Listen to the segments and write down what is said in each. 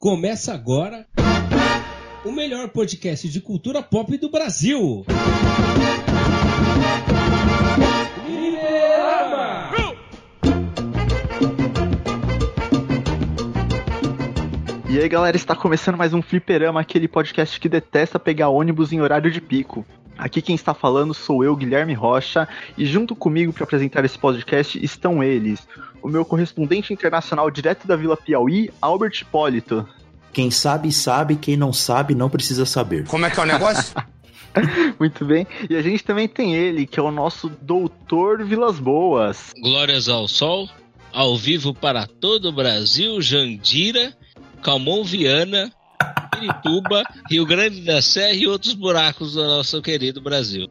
Começa agora o melhor podcast de cultura pop do Brasil. Liberama! E aí galera, está começando mais um Fliperama, aquele podcast que detesta pegar ônibus em horário de pico. Aqui quem está falando sou eu, Guilherme Rocha, e junto comigo para apresentar esse podcast estão eles, o meu correspondente internacional direto da Vila Piauí, Albert Hipólito. Quem sabe, sabe, quem não sabe, não precisa saber. Como é que é o negócio? Muito bem. E a gente também tem ele, que é o nosso doutor Vilas Boas. Glórias ao Sol, ao vivo para todo o Brasil, Jandira, Calmon Viana, Pirituba, Rio Grande da Serra e outros buracos do nosso querido Brasil.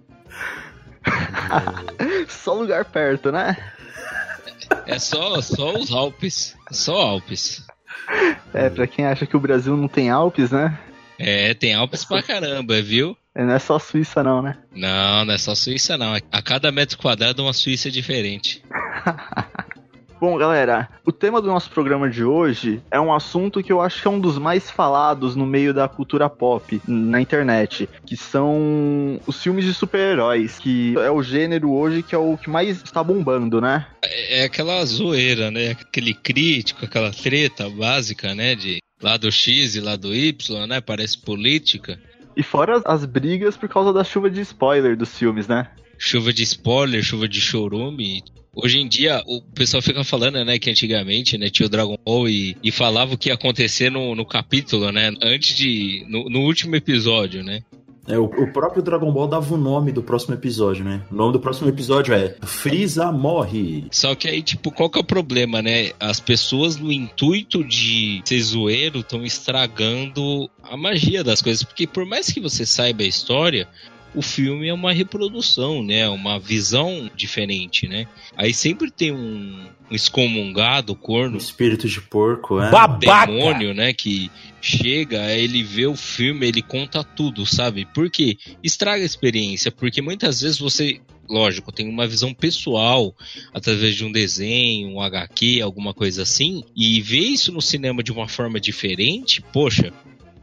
Só lugar perto, né? É só, só os Alpes. Só Alpes. É, pra quem acha que o Brasil não tem Alpes, né? É, tem Alpes pra caramba, viu? É, Não é só Suíça, não, né? Não, não é só Suíça, não. A cada metro quadrado, uma Suíça diferente. Bom, galera, o tema do nosso programa de hoje é um assunto que eu acho que é um dos mais falados no meio da cultura pop na internet, que são os filmes de super-heróis, que é o gênero hoje que é o que mais está bombando, né? É, é aquela zoeira, né? Aquele crítico, aquela treta básica, né? De lado X e lado Y, né? Parece política. E fora as, as brigas por causa da chuva de spoiler dos filmes, né? chuva de spoiler, chuva de chorume. Hoje em dia, o pessoal fica falando, né, que antigamente, né, tinha o Dragon Ball e, e falava o que ia acontecer no, no capítulo, né, antes de, no, no último episódio, né. É, o, o próprio Dragon Ball dava o nome do próximo episódio, né? O nome do próximo episódio é Freeza morre. Só que aí, tipo, qual que é o problema, né? As pessoas, no intuito de ser zoeiro, estão estragando a magia das coisas. Porque por mais que você saiba a história, o filme é uma reprodução, né? Uma visão diferente, né? Aí sempre tem um, um excomungado, corno, Espírito de porco, é. demônio, né? Que chega, ele vê o filme, ele conta tudo, sabe? Por quê? Estraga a experiência, porque muitas vezes você, lógico, tem uma visão pessoal através de um desenho, um HQ, alguma coisa assim, e ver isso no cinema de uma forma diferente, poxa.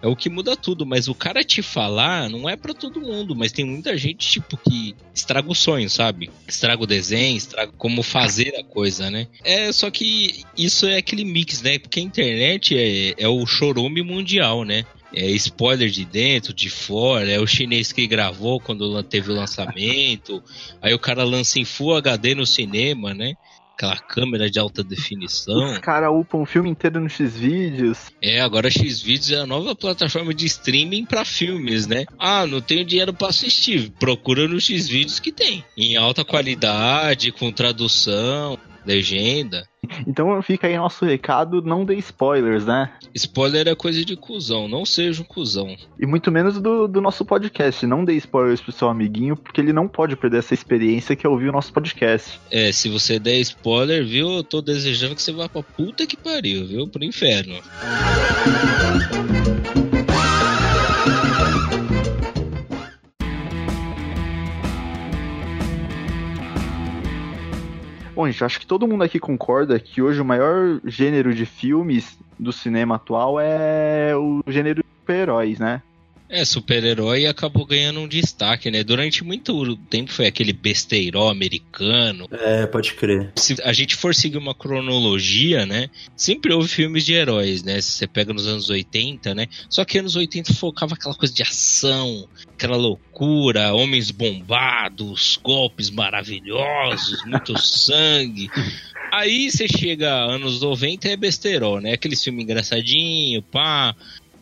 É o que muda tudo, mas o cara te falar não é pra todo mundo, mas tem muita gente, tipo, que estraga o sonho, sabe? Estraga o desenho, estraga como fazer a coisa, né? É, só que isso é aquele mix, né? Porque a internet é, é o chorume mundial, né? É spoiler de dentro, de fora, é o chinês que gravou quando teve o lançamento, aí o cara lança em Full HD no cinema, né? Aquela câmera de alta definição. Os caras upam o filme inteiro no X-Vídeos. É, agora Xvideos é a nova plataforma de streaming pra filmes, né? Ah, não tenho dinheiro pra assistir. Procura no Xvideos que tem. Em alta qualidade, com tradução, legenda. Então fica aí nosso recado, não dê spoilers, né? Spoiler é coisa de cuzão, não seja um cuzão. E muito menos do, do nosso podcast. Não dê spoilers pro seu amiguinho, porque ele não pode perder essa experiência que é ouvir o nosso podcast. É, se você der spoiler, viu? Eu tô desejando que você vá pra puta que pariu, viu? Pro inferno. Bom, gente, acho que todo mundo aqui concorda que hoje o maior gênero de filmes do cinema atual é o gênero de super-heróis, né? É, super-herói acabou ganhando um destaque, né? Durante muito tempo foi aquele besteiró americano. É, pode crer. Se a gente for seguir uma cronologia, né? Sempre houve filmes de heróis, né? Se você pega nos anos 80, né? Só que anos 80 focava aquela coisa de ação, aquela loucura, homens bombados, golpes maravilhosos, muito sangue. Aí você chega anos 90 é besteirol, né? Aquele filme engraçadinho, pá.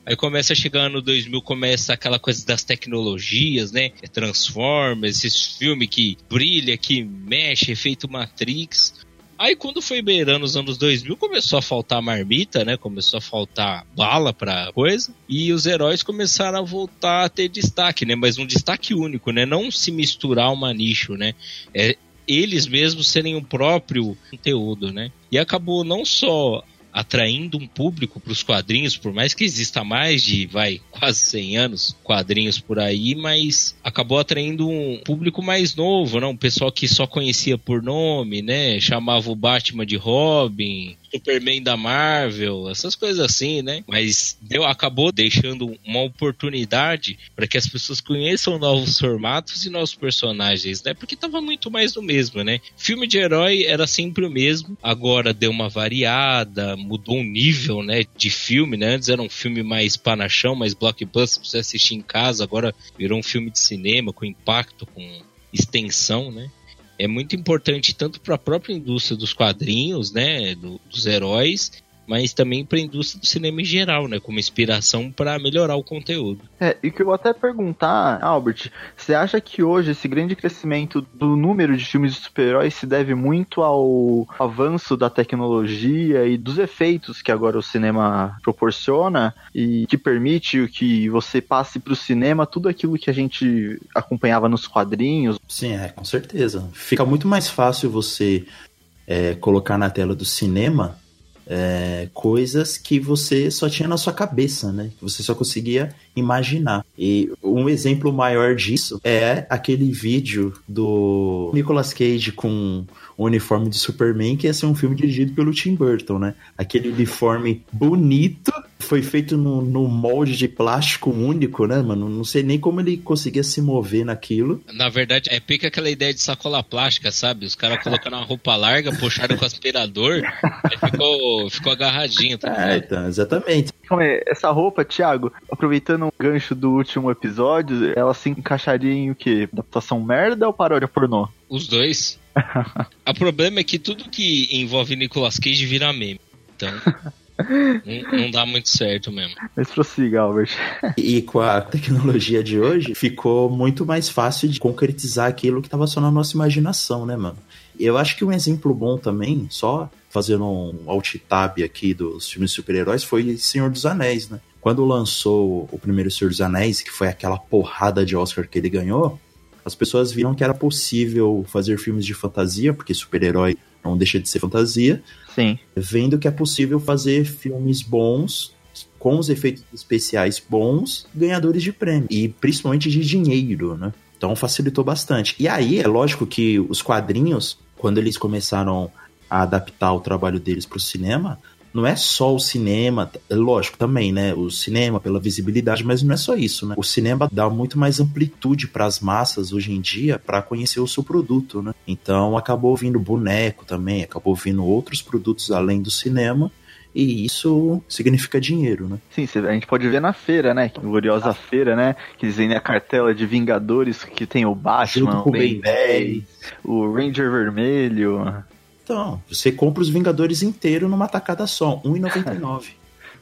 Aí começa ano 2000, começa aquela coisa das tecnologias, né? É Transformers, esses filmes que brilha, que mexe, efeito Matrix. Aí quando foi beirando os anos 2000, começou a faltar marmita, né? Começou a faltar bala pra coisa. E os heróis começaram a voltar a ter destaque, né? Mas um destaque único, né? Não se misturar uma nicho, né? É eles mesmos serem o próprio conteúdo, né? E acabou não só atraindo um público para os quadrinhos, por mais que exista mais de, vai, quase 100 anos quadrinhos por aí, mas acabou atraindo um público mais novo, não? Um pessoal que só conhecia por nome, né? Chamava o Batman de Robin, Superman da Marvel, essas coisas assim, né? Mas deu, acabou deixando uma oportunidade para que as pessoas conheçam novos formatos e novos personagens, né? Porque tava muito mais do mesmo, né? Filme de herói era sempre o mesmo, agora deu uma variada, mudou o nível, né, de filme, né? Antes era um filme mais panachão, mais blockbuster pra você assistir em casa, agora virou um filme de cinema com impacto, com extensão, né? É muito importante tanto para a própria indústria dos quadrinhos, né, do, dos heróis, mas também para a indústria do cinema em geral, né, como inspiração para melhorar o conteúdo. É, e que eu vou até perguntar, Albert, você acha que hoje esse grande crescimento do número de filmes de super-heróis se deve muito ao avanço da tecnologia e dos efeitos que agora o cinema proporciona e que permite que você passe para o cinema tudo aquilo que a gente acompanhava nos quadrinhos? Sim, é, com certeza. Fica muito mais fácil você é, colocar na tela do cinema é, coisas que você só tinha na sua cabeça, né? Que você só conseguia imaginar. E um exemplo maior disso é aquele vídeo do Nicolas Cage com o uniforme de Superman, que ia ser um filme dirigido pelo Tim Burton, né? Aquele uniforme bonito, foi feito no, no molde de plástico único, né, mano? Não sei nem como ele conseguia se mover naquilo. Na verdade, é pica aquela ideia de sacola plástica, sabe? Os caras colocaram uma roupa larga, puxaram com aspirador, aí ficou, ficou agarradinho. Tá é, então, exatamente. Essa roupa, Thiago, aproveitando o gancho do último episódio, ela se encaixaria em o quê? Adaptação merda ou paródia pornô? Os dois. o problema é que tudo que envolve Nicolas Cage vira meme. Então. não, não, dá muito certo mesmo. Mas prossiga, Albert. E com a tecnologia de hoje, ficou muito mais fácil de concretizar aquilo que estava só na nossa imaginação, né, mano? Eu acho que um exemplo bom também, só fazendo um alt tab aqui dos filmes de super-heróis, foi Senhor dos Anéis, né? Quando lançou o primeiro Senhor dos Anéis, que foi aquela porrada de Oscar que ele ganhou, as pessoas viram que era possível fazer filmes de fantasia, porque super-herói não deixa de ser fantasia. Sim. Vendo que é possível fazer filmes bons, com os efeitos especiais bons, ganhadores de prêmio. E principalmente de dinheiro, né? Então facilitou bastante. E aí, é lógico que os quadrinhos, quando eles começaram a adaptar o trabalho deles para o cinema, não é só o cinema, é lógico também, né? O cinema pela visibilidade, mas não é só isso, né? O cinema dá muito mais amplitude para as massas hoje em dia para conhecer o seu produto, né? Então acabou vindo boneco também, acabou vindo outros produtos além do cinema. E isso significa dinheiro, né? Sim, a gente pode ver na feira, né? Gloriosa ah. feira, né? Que dizem a cartela de Vingadores que tem o Batman, o Ben 10, o Ranger Vermelho. Então, você compra os Vingadores inteiro numa tacada só, R$1,99.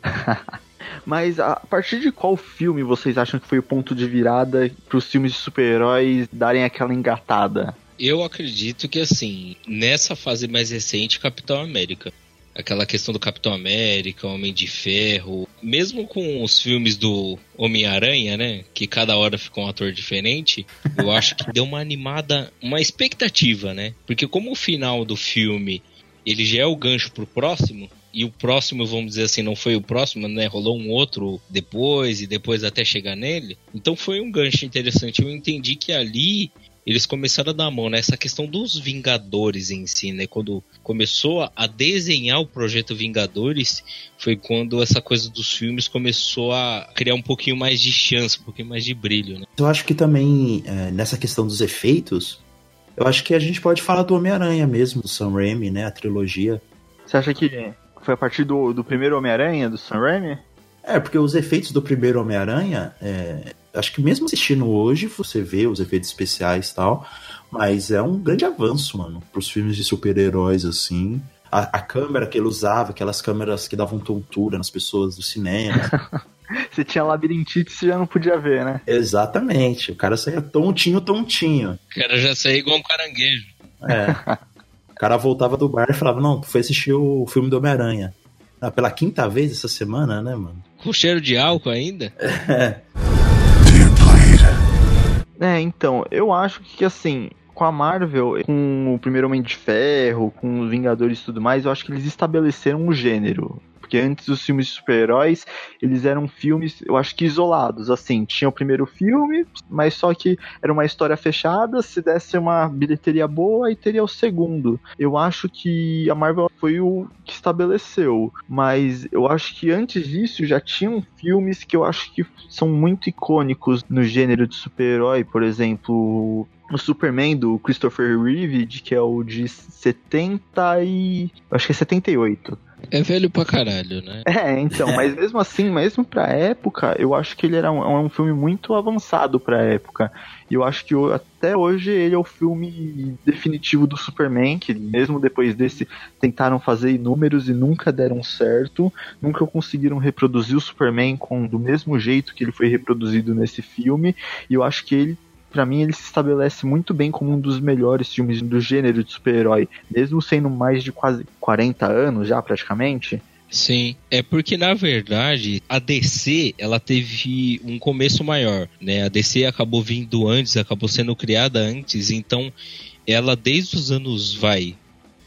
Mas a partir de qual filme vocês acham que foi o ponto de virada para os filmes de super-heróis darem aquela engatada? Eu acredito que assim, nessa fase mais recente, Capitão América aquela questão do Capitão América, Homem de Ferro, mesmo com os filmes do Homem-Aranha, né, que cada hora fica um ator diferente, eu acho que deu uma animada, uma expectativa, né? Porque como o final do filme, ele já é o gancho pro próximo, e o próximo, vamos dizer assim, não foi o próximo, né? Rolou um outro depois e depois até chegar nele. Então foi um gancho interessante. Eu entendi que ali eles começaram a dar a mão nessa questão dos Vingadores em si, né? Quando começou a desenhar o projeto Vingadores, foi quando essa coisa dos filmes começou a criar um pouquinho mais de chance, um pouquinho mais de brilho, né? Eu acho que também, é, nessa questão dos efeitos, eu acho que a gente pode falar do Homem-Aranha mesmo, do Sam Raimi, né? A trilogia. Você acha que foi a partir do, do primeiro Homem-Aranha, do Sam Raimi? É, porque os efeitos do primeiro Homem-Aranha, é, acho que mesmo assistindo hoje, você vê os efeitos especiais e tal, mas é um grande avanço, mano, pros filmes de super-heróis, assim. A, a, câmera que ele usava, aquelas câmeras que davam tontura nas pessoas do cinema. você tinha labirintite, você já não podia ver, né? Exatamente. O cara saía tontinho, tontinho. O cara já saía igual um caranguejo. É. o cara voltava do bar e falava, não, tu foi assistir o filme do Homem-Aranha. Ah, pela quinta vez essa semana, né, mano? Com cheiro de álcool ainda? É. É, então, eu acho que assim, com a Marvel, com o primeiro Homem de Ferro, com os Vingadores e tudo mais, eu acho que eles estabeleceram um gênero. Porque antes os filmes de super-heróis, eles eram filmes, eu acho que isolados, assim, tinha o primeiro filme, mas só que era uma história fechada, se desse uma bilheteria boa, aí teria o segundo. Eu acho que a Marvel foi o que estabeleceu, mas eu acho que antes disso já tinham filmes que eu acho que são muito icônicos no gênero de super-herói, por exemplo, o Superman do Christopher Reeve, que é o de 70 e. acho que é 78. É velho pra caralho, né? É, então, mas mesmo assim, mesmo pra época, eu acho que ele era um, é um filme muito avançado pra época. E eu acho que até hoje ele é o filme definitivo do Superman, que mesmo depois desse tentaram fazer inúmeros e nunca deram certo, nunca conseguiram reproduzir o Superman com do mesmo jeito que ele foi reproduzido nesse filme. E eu acho que ele para mim ele se estabelece muito bem como um dos melhores filmes do gênero de super-herói, mesmo sendo mais de quase 40 anos já praticamente. Sim, é porque na verdade a DC ela teve um começo maior, né? A DC acabou vindo antes, acabou sendo criada antes, então ela desde os anos vai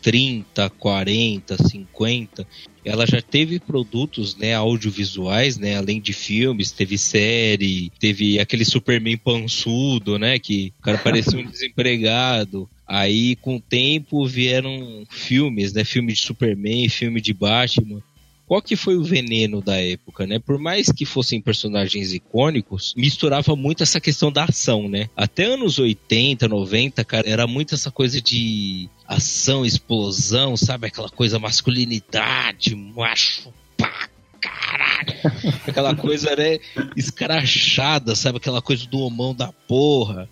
30, 40, 50, ela já teve produtos, né, audiovisuais, né, além de filmes, teve série, teve aquele Superman pançudo, né, que o cara parecia um desempregado. Aí, com o tempo, vieram filmes, né, filme de Superman, filme de Batman qual que foi o veneno da época, né? Por mais que fossem personagens icônicos, misturava muito essa questão da ação, né? Até anos 80, 90, cara, era muito essa coisa de ação, explosão, sabe? Aquela coisa masculinidade, macho, pá, caralho. Aquela coisa, né, escrachada, sabe? Aquela coisa do homão da porra,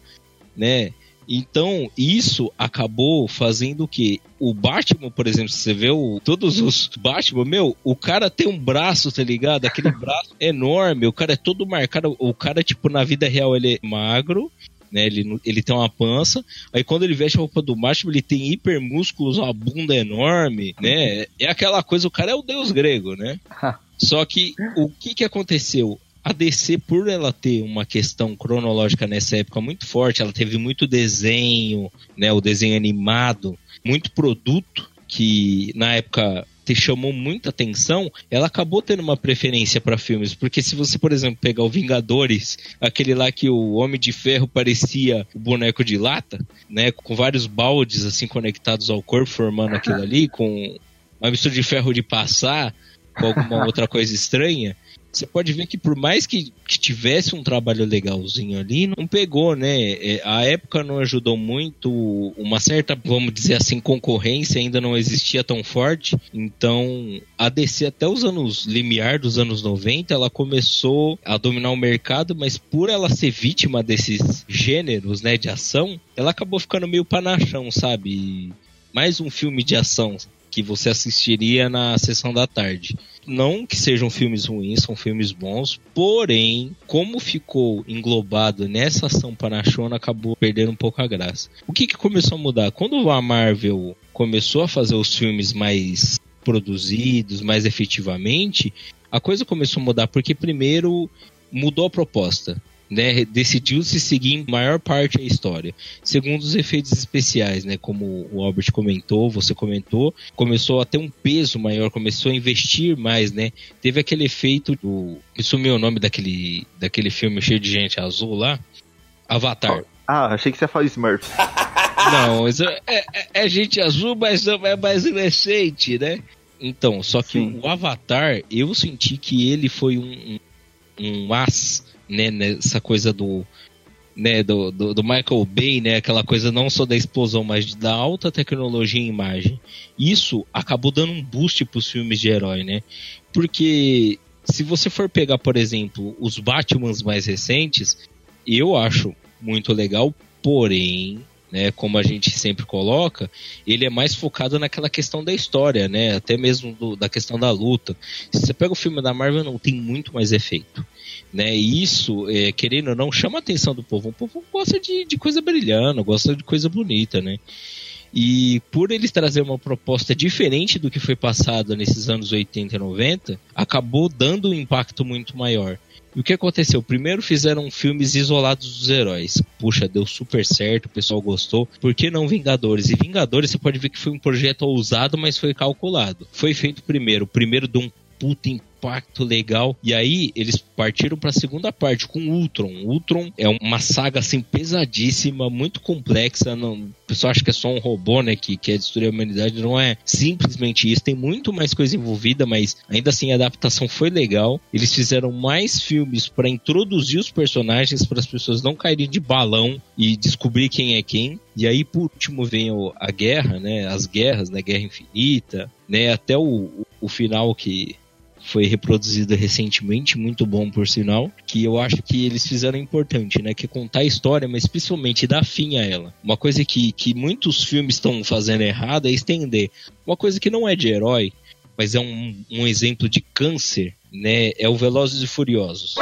né? Então, isso acabou fazendo o que? O Batman, por exemplo, você vê o, todos os Batman, meu, o cara tem um braço, tá ligado? Aquele braço enorme, o cara é todo marcado. O cara, tipo, na vida real, ele é magro, né? Ele, ele tem uma pança. Aí quando ele veste a roupa do Batman, ele tem hipermúsculos, uma bunda enorme, né? É aquela coisa, o cara é o deus grego, né? Só que o que que aconteceu? A DC, por ela ter uma questão cronológica nessa época muito forte, ela teve muito desenho, né, o desenho animado, muito produto que na época te chamou muita atenção, ela acabou tendo uma preferência para filmes, porque se você, por exemplo, pegar o Vingadores, aquele lá que o Homem de Ferro parecia o boneco de lata, né, com vários baldes assim conectados ao corpo formando aquilo ali, com uma mistura de ferro de passar com alguma outra coisa estranha, você pode ver que por mais que, que, tivesse um trabalho legalzinho ali, não pegou, né? É, a época não ajudou muito, uma certa, vamos dizer assim, concorrência ainda não existia tão forte. Então, a DC até os anos limiar dos anos 90, ela começou a dominar o mercado, mas por ela ser vítima desses gêneros, né, de ação, ela acabou ficando meio panachão, sabe? Mais um filme de ação que você assistiria na sessão da tarde. Não que sejam filmes ruins, são filmes bons, porém, como ficou englobado nessa ação panachona, acabou perdendo um pouco a graça. O que, que começou a mudar? Quando a Marvel começou a fazer os filmes mais produzidos, mais efetivamente, a coisa começou a mudar, porque primeiro mudou a proposta né, decidiu-se seguir maior parte da história. Segundo os efeitos especiais, né, como o Albert comentou, você comentou, começou a ter um peso maior, começou a investir mais, né? Teve aquele efeito do, me sumiu o nome daquele daquele filme cheio de gente azul lá, Avatar. Ah, achei que você ia falar Smurfs. Não, é, é, é, gente azul, mas é mais recente, né? Então, só que Sim. o Avatar, eu senti que ele foi um, um, um as né, nessa coisa do, né, do, do, do, Michael Bay, né, aquela coisa não só da explosão, mas da alta tecnologia em imagem. Isso acabou dando um boost para os filmes de herói, né? Porque se você for pegar, por exemplo, os Batmans mais recentes, eu acho muito legal, porém né, como a gente sempre coloca, ele é mais focado naquela questão da história, né, até mesmo do, da questão da luta. Se você pega o filme da Marvel, não tem muito mais efeito. Né, e isso, é, querendo ou não, chama a atenção do povo. O povo gosta de, de coisa brilhando, gosta de coisa bonita, né? E por eles trazer uma proposta diferente do que foi passado nesses anos 80 e 90, acabou dando um impacto muito maior. E o que aconteceu? Primeiro fizeram filmes isolados dos heróis. Puxa, deu super certo, o pessoal gostou. Por que não Vingadores? E Vingadores você pode ver que foi um projeto ousado, mas foi calculado. Foi feito primeiro, primeiro de um puta impacto legal. E aí eles partiram para a segunda parte com Ultron. Ultron é uma saga assim pesadíssima, muito complexa. Não, o pessoal acha que é só um robô, né, que quer destruir a humanidade. Não é simplesmente isso. Tem muito mais coisa envolvida, mas ainda assim a adaptação foi legal. Eles fizeram mais filmes para introduzir os personagens para as pessoas não caírem de balão e descobrir quem é quem. E aí, por último, vem a guerra, né? As guerras, né? Guerra Infinita, né? Até o, o final que foi reproduzido recentemente, muito bom por sinal, que eu acho que eles fizeram importante, né? Que é contar a história, mas principalmente dar fim a ela. Uma coisa que, que muitos filmes estão fazendo errado é estender. Uma coisa que não é de herói, mas é um, um exemplo de câncer, né? É o Velozes e Furiosos.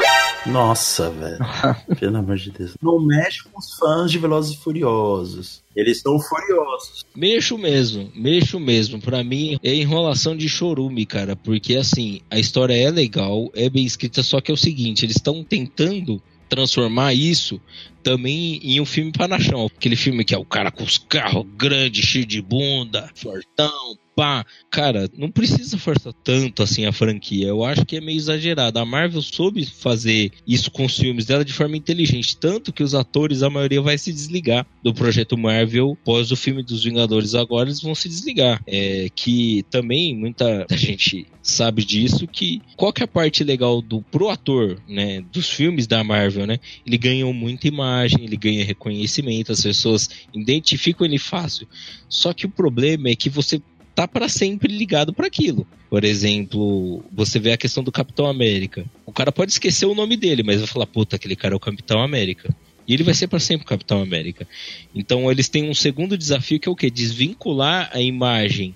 Nossa, velho. Pelo amor de Deus. Não mexe com os fãs de Velozes e Furiosos. Eles estão furiosos. Mexo mesmo, mexo mesmo. Para mim é enrolação de chorume, cara. Porque assim, a história é legal, é bem escrita, só que é o seguinte, eles estão tentando transformar isso também em um filme panachão. Aquele filme que é o cara com os carros grandes, cheio de bunda, fortão, pá. Cara, não precisa forçar tanto assim a franquia. Eu acho que é meio exagerado. A Marvel soube fazer isso com os filmes dela de forma inteligente. Tanto que os atores, a maioria, vai se desligar do projeto Marvel pós o filme dos Vingadores. Agora eles vão se desligar. É que também muita gente sabe disso que qual que é a parte legal do pro ator, né, dos filmes da Marvel, né? Ele ganhou muita imagem, ele ganha reconhecimento, as pessoas identificam ele fácil. Só que o problema é que você tá para sempre ligado para aquilo. Por exemplo, você vê a questão do Capitão América. O cara pode esquecer o nome dele, mas vai falar, puta, aquele cara é o Capitão América. E ele vai ser para sempre o Capitão América. Então eles têm um segundo desafio que é o que? Desvincular a imagem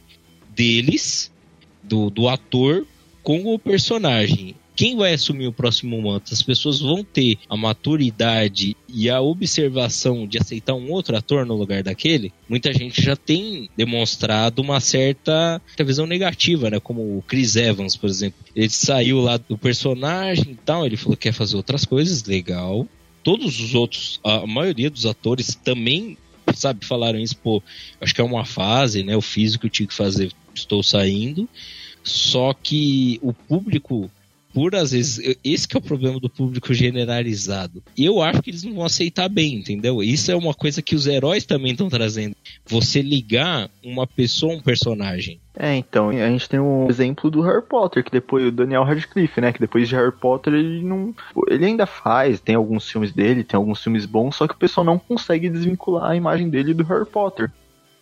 deles, do, do ator, com o personagem quem vai assumir o próximo manto? As pessoas vão ter a maturidade e a observação de aceitar um outro ator no lugar daquele? Muita gente já tem demonstrado uma certa visão negativa, né? Como o Chris Evans, por exemplo. Ele saiu lá do personagem e tal, ele falou que quer fazer outras coisas, legal. Todos os outros, a maioria dos atores também, sabe, falaram isso, pô, acho que é uma fase, né? O físico tinha que fazer, estou saindo. Só que o público por às vezes, esse que é o problema do público generalizado. E eu acho que eles não vão aceitar bem, entendeu? Isso é uma coisa que os heróis também estão trazendo. Você ligar uma pessoa a um personagem. É, então, a gente tem um exemplo do Harry Potter, que depois o Daniel Radcliffe, né, que depois de Harry Potter ele não, ele ainda faz, tem alguns filmes dele, tem alguns filmes bons, só que o pessoal não consegue desvincular a imagem dele do Harry Potter.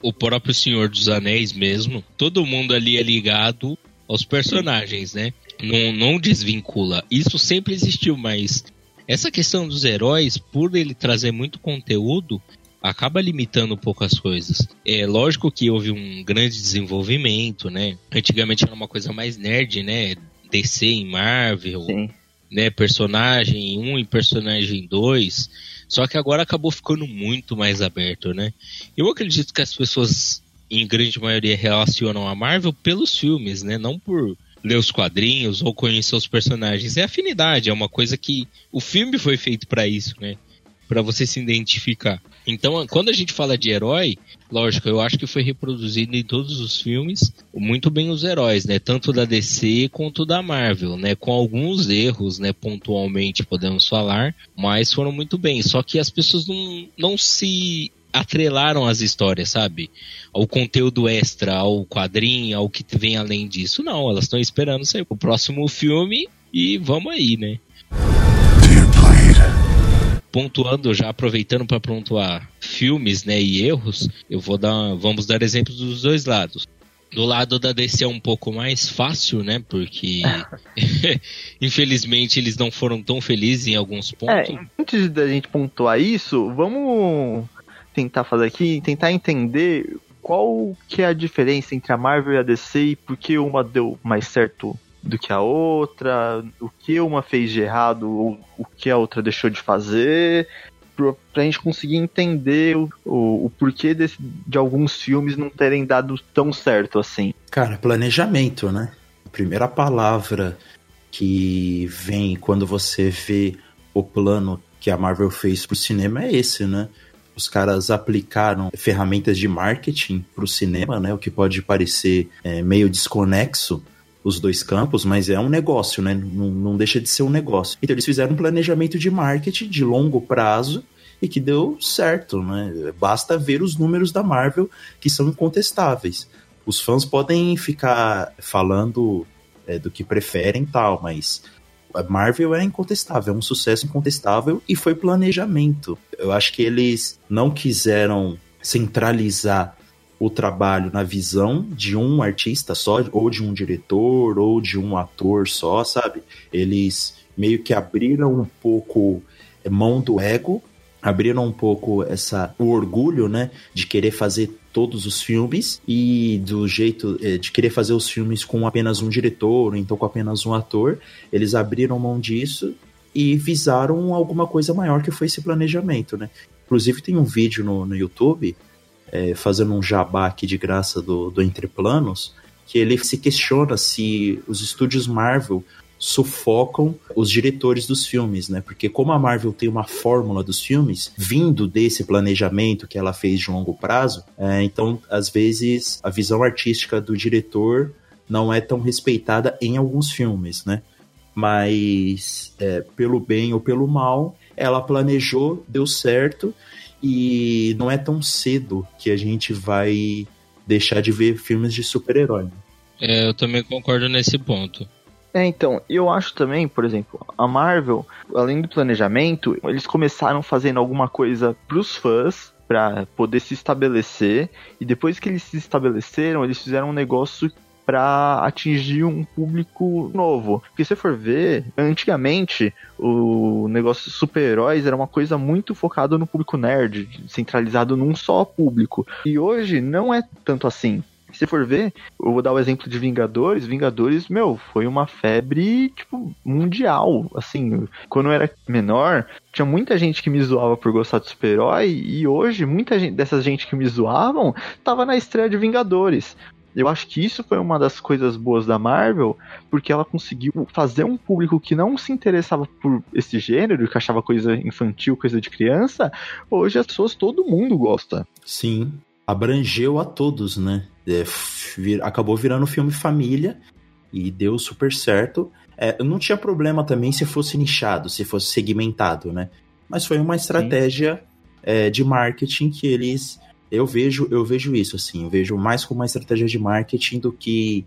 O próprio Senhor dos Anéis mesmo, todo mundo ali é ligado aos personagens, né? Não, não desvincula. Isso sempre existiu, mas essa questão dos heróis, por ele trazer muito conteúdo, acaba limitando um pouco as coisas. É lógico que houve um grande desenvolvimento, né? Antigamente era uma coisa mais nerd, né? DC em Marvel, Sim. né? Personagem 1 e personagem 2. Só que agora acabou ficando muito mais aberto, né? Eu acredito que as pessoas, em grande maioria, relacionam a Marvel pelos filmes, né? Não por ler os quadrinhos ou conhecer os personagens. É afinidade, é uma coisa que o filme foi feito para isso, né? Para você se identificar. Então, quando a gente fala de herói, lógico, eu acho que foi reproduzido em todos os filmes muito bem os heróis, né? Tanto da DC quanto da Marvel, né? Com alguns erros, né? Pontualmente podemos falar, mas foram muito bem. Só que as pessoas não, não se atrelaram as histórias, sabe? Ao conteúdo extra, ao quadrinho, ao que vem além disso. Não, elas estão esperando sair o próximo filme e vamos aí, né? Pontuando, já aproveitando para pontuar filmes, né, e erros, eu vou dar, vamos dar exemplos dos dois lados. Do lado da DC é um pouco mais fácil, né? Porque infelizmente eles não foram tão felizes em alguns pontos. É, antes da gente pontuar isso, vamos tentar fazer aqui, tentar entender qual que é a diferença entre a Marvel e a DC e por que uma deu mais certo do que a outra, o que uma fez de errado ou o que a outra deixou de fazer, pra, pra gente conseguir entender o, o, porquê desse, de alguns filmes não terem dado tão certo assim. Cara, planejamento, né? A primeira palavra que vem quando você vê o plano que a Marvel fez pro cinema é esse, né? Os caras aplicaram ferramentas de marketing para o cinema, né? O que pode parecer é, meio desconexo, os dois campos, mas é um negócio, né? Não, não deixa de ser um negócio. Então eles fizeram um planejamento de marketing de longo prazo e que deu certo, né? Basta ver os números da Marvel que são incontestáveis. Os fãs podem ficar falando é, do que preferem tal, mas Marvel é incontestável, é um sucesso incontestável e foi planejamento. Eu acho que eles não quiseram centralizar o trabalho na visão de um artista só, ou de um diretor, ou de um ator só, sabe? Eles meio que abriram um pouco mão do ego, abriram um pouco essa o orgulho, né, de querer fazer todos os filmes e do jeito eh, de querer fazer os filmes com apenas um diretor, ou então com apenas um ator, eles abriram mão disso e visaram alguma coisa maior que foi esse planejamento, né? Inclusive tem um vídeo no, no YouTube é, fazendo um jabá aqui de graça do, do Entre Planos, que ele se questiona se os estúdios Marvel sufocam os diretores dos filmes, né? Porque como a Marvel tem uma fórmula dos filmes vindo desse planejamento que ela fez de longo prazo, é, então às vezes a visão artística do diretor não é tão respeitada em alguns filmes, né? Mas é, pelo bem ou pelo mal, ela planejou, deu certo e não é tão cedo que a gente vai deixar de ver filmes de super-herói. Né? É, eu também concordo nesse ponto. É, então, eu acho também, por exemplo, a Marvel, além do planejamento, eles começaram fazendo alguma coisa pros fãs, para poder se estabelecer, e depois que eles se estabeleceram, eles fizeram um negócio para atingir um público novo. Porque se for ver, antigamente o negócio super-heróis era uma coisa muito focada no público nerd, centralizado num só público. E hoje não é tanto assim. Se for ver, eu vou dar o exemplo de Vingadores. Vingadores, meu, foi uma febre, tipo, mundial. Assim, quando eu era menor, tinha muita gente que me zoava por gostar de super-herói. E hoje, muita gente, dessas gente que me zoavam tava na estreia de Vingadores. Eu acho que isso foi uma das coisas boas da Marvel, porque ela conseguiu fazer um público que não se interessava por esse gênero, que achava coisa infantil, coisa de criança, hoje as pessoas, todo mundo gosta. Sim, abrangeu a todos, né? É, vir, acabou virando filme família e deu super certo. É, não tinha problema também se fosse nichado, se fosse segmentado, né? Mas foi uma estratégia é, de marketing que eles eu vejo, eu vejo isso, assim, eu vejo mais como uma estratégia de marketing do que.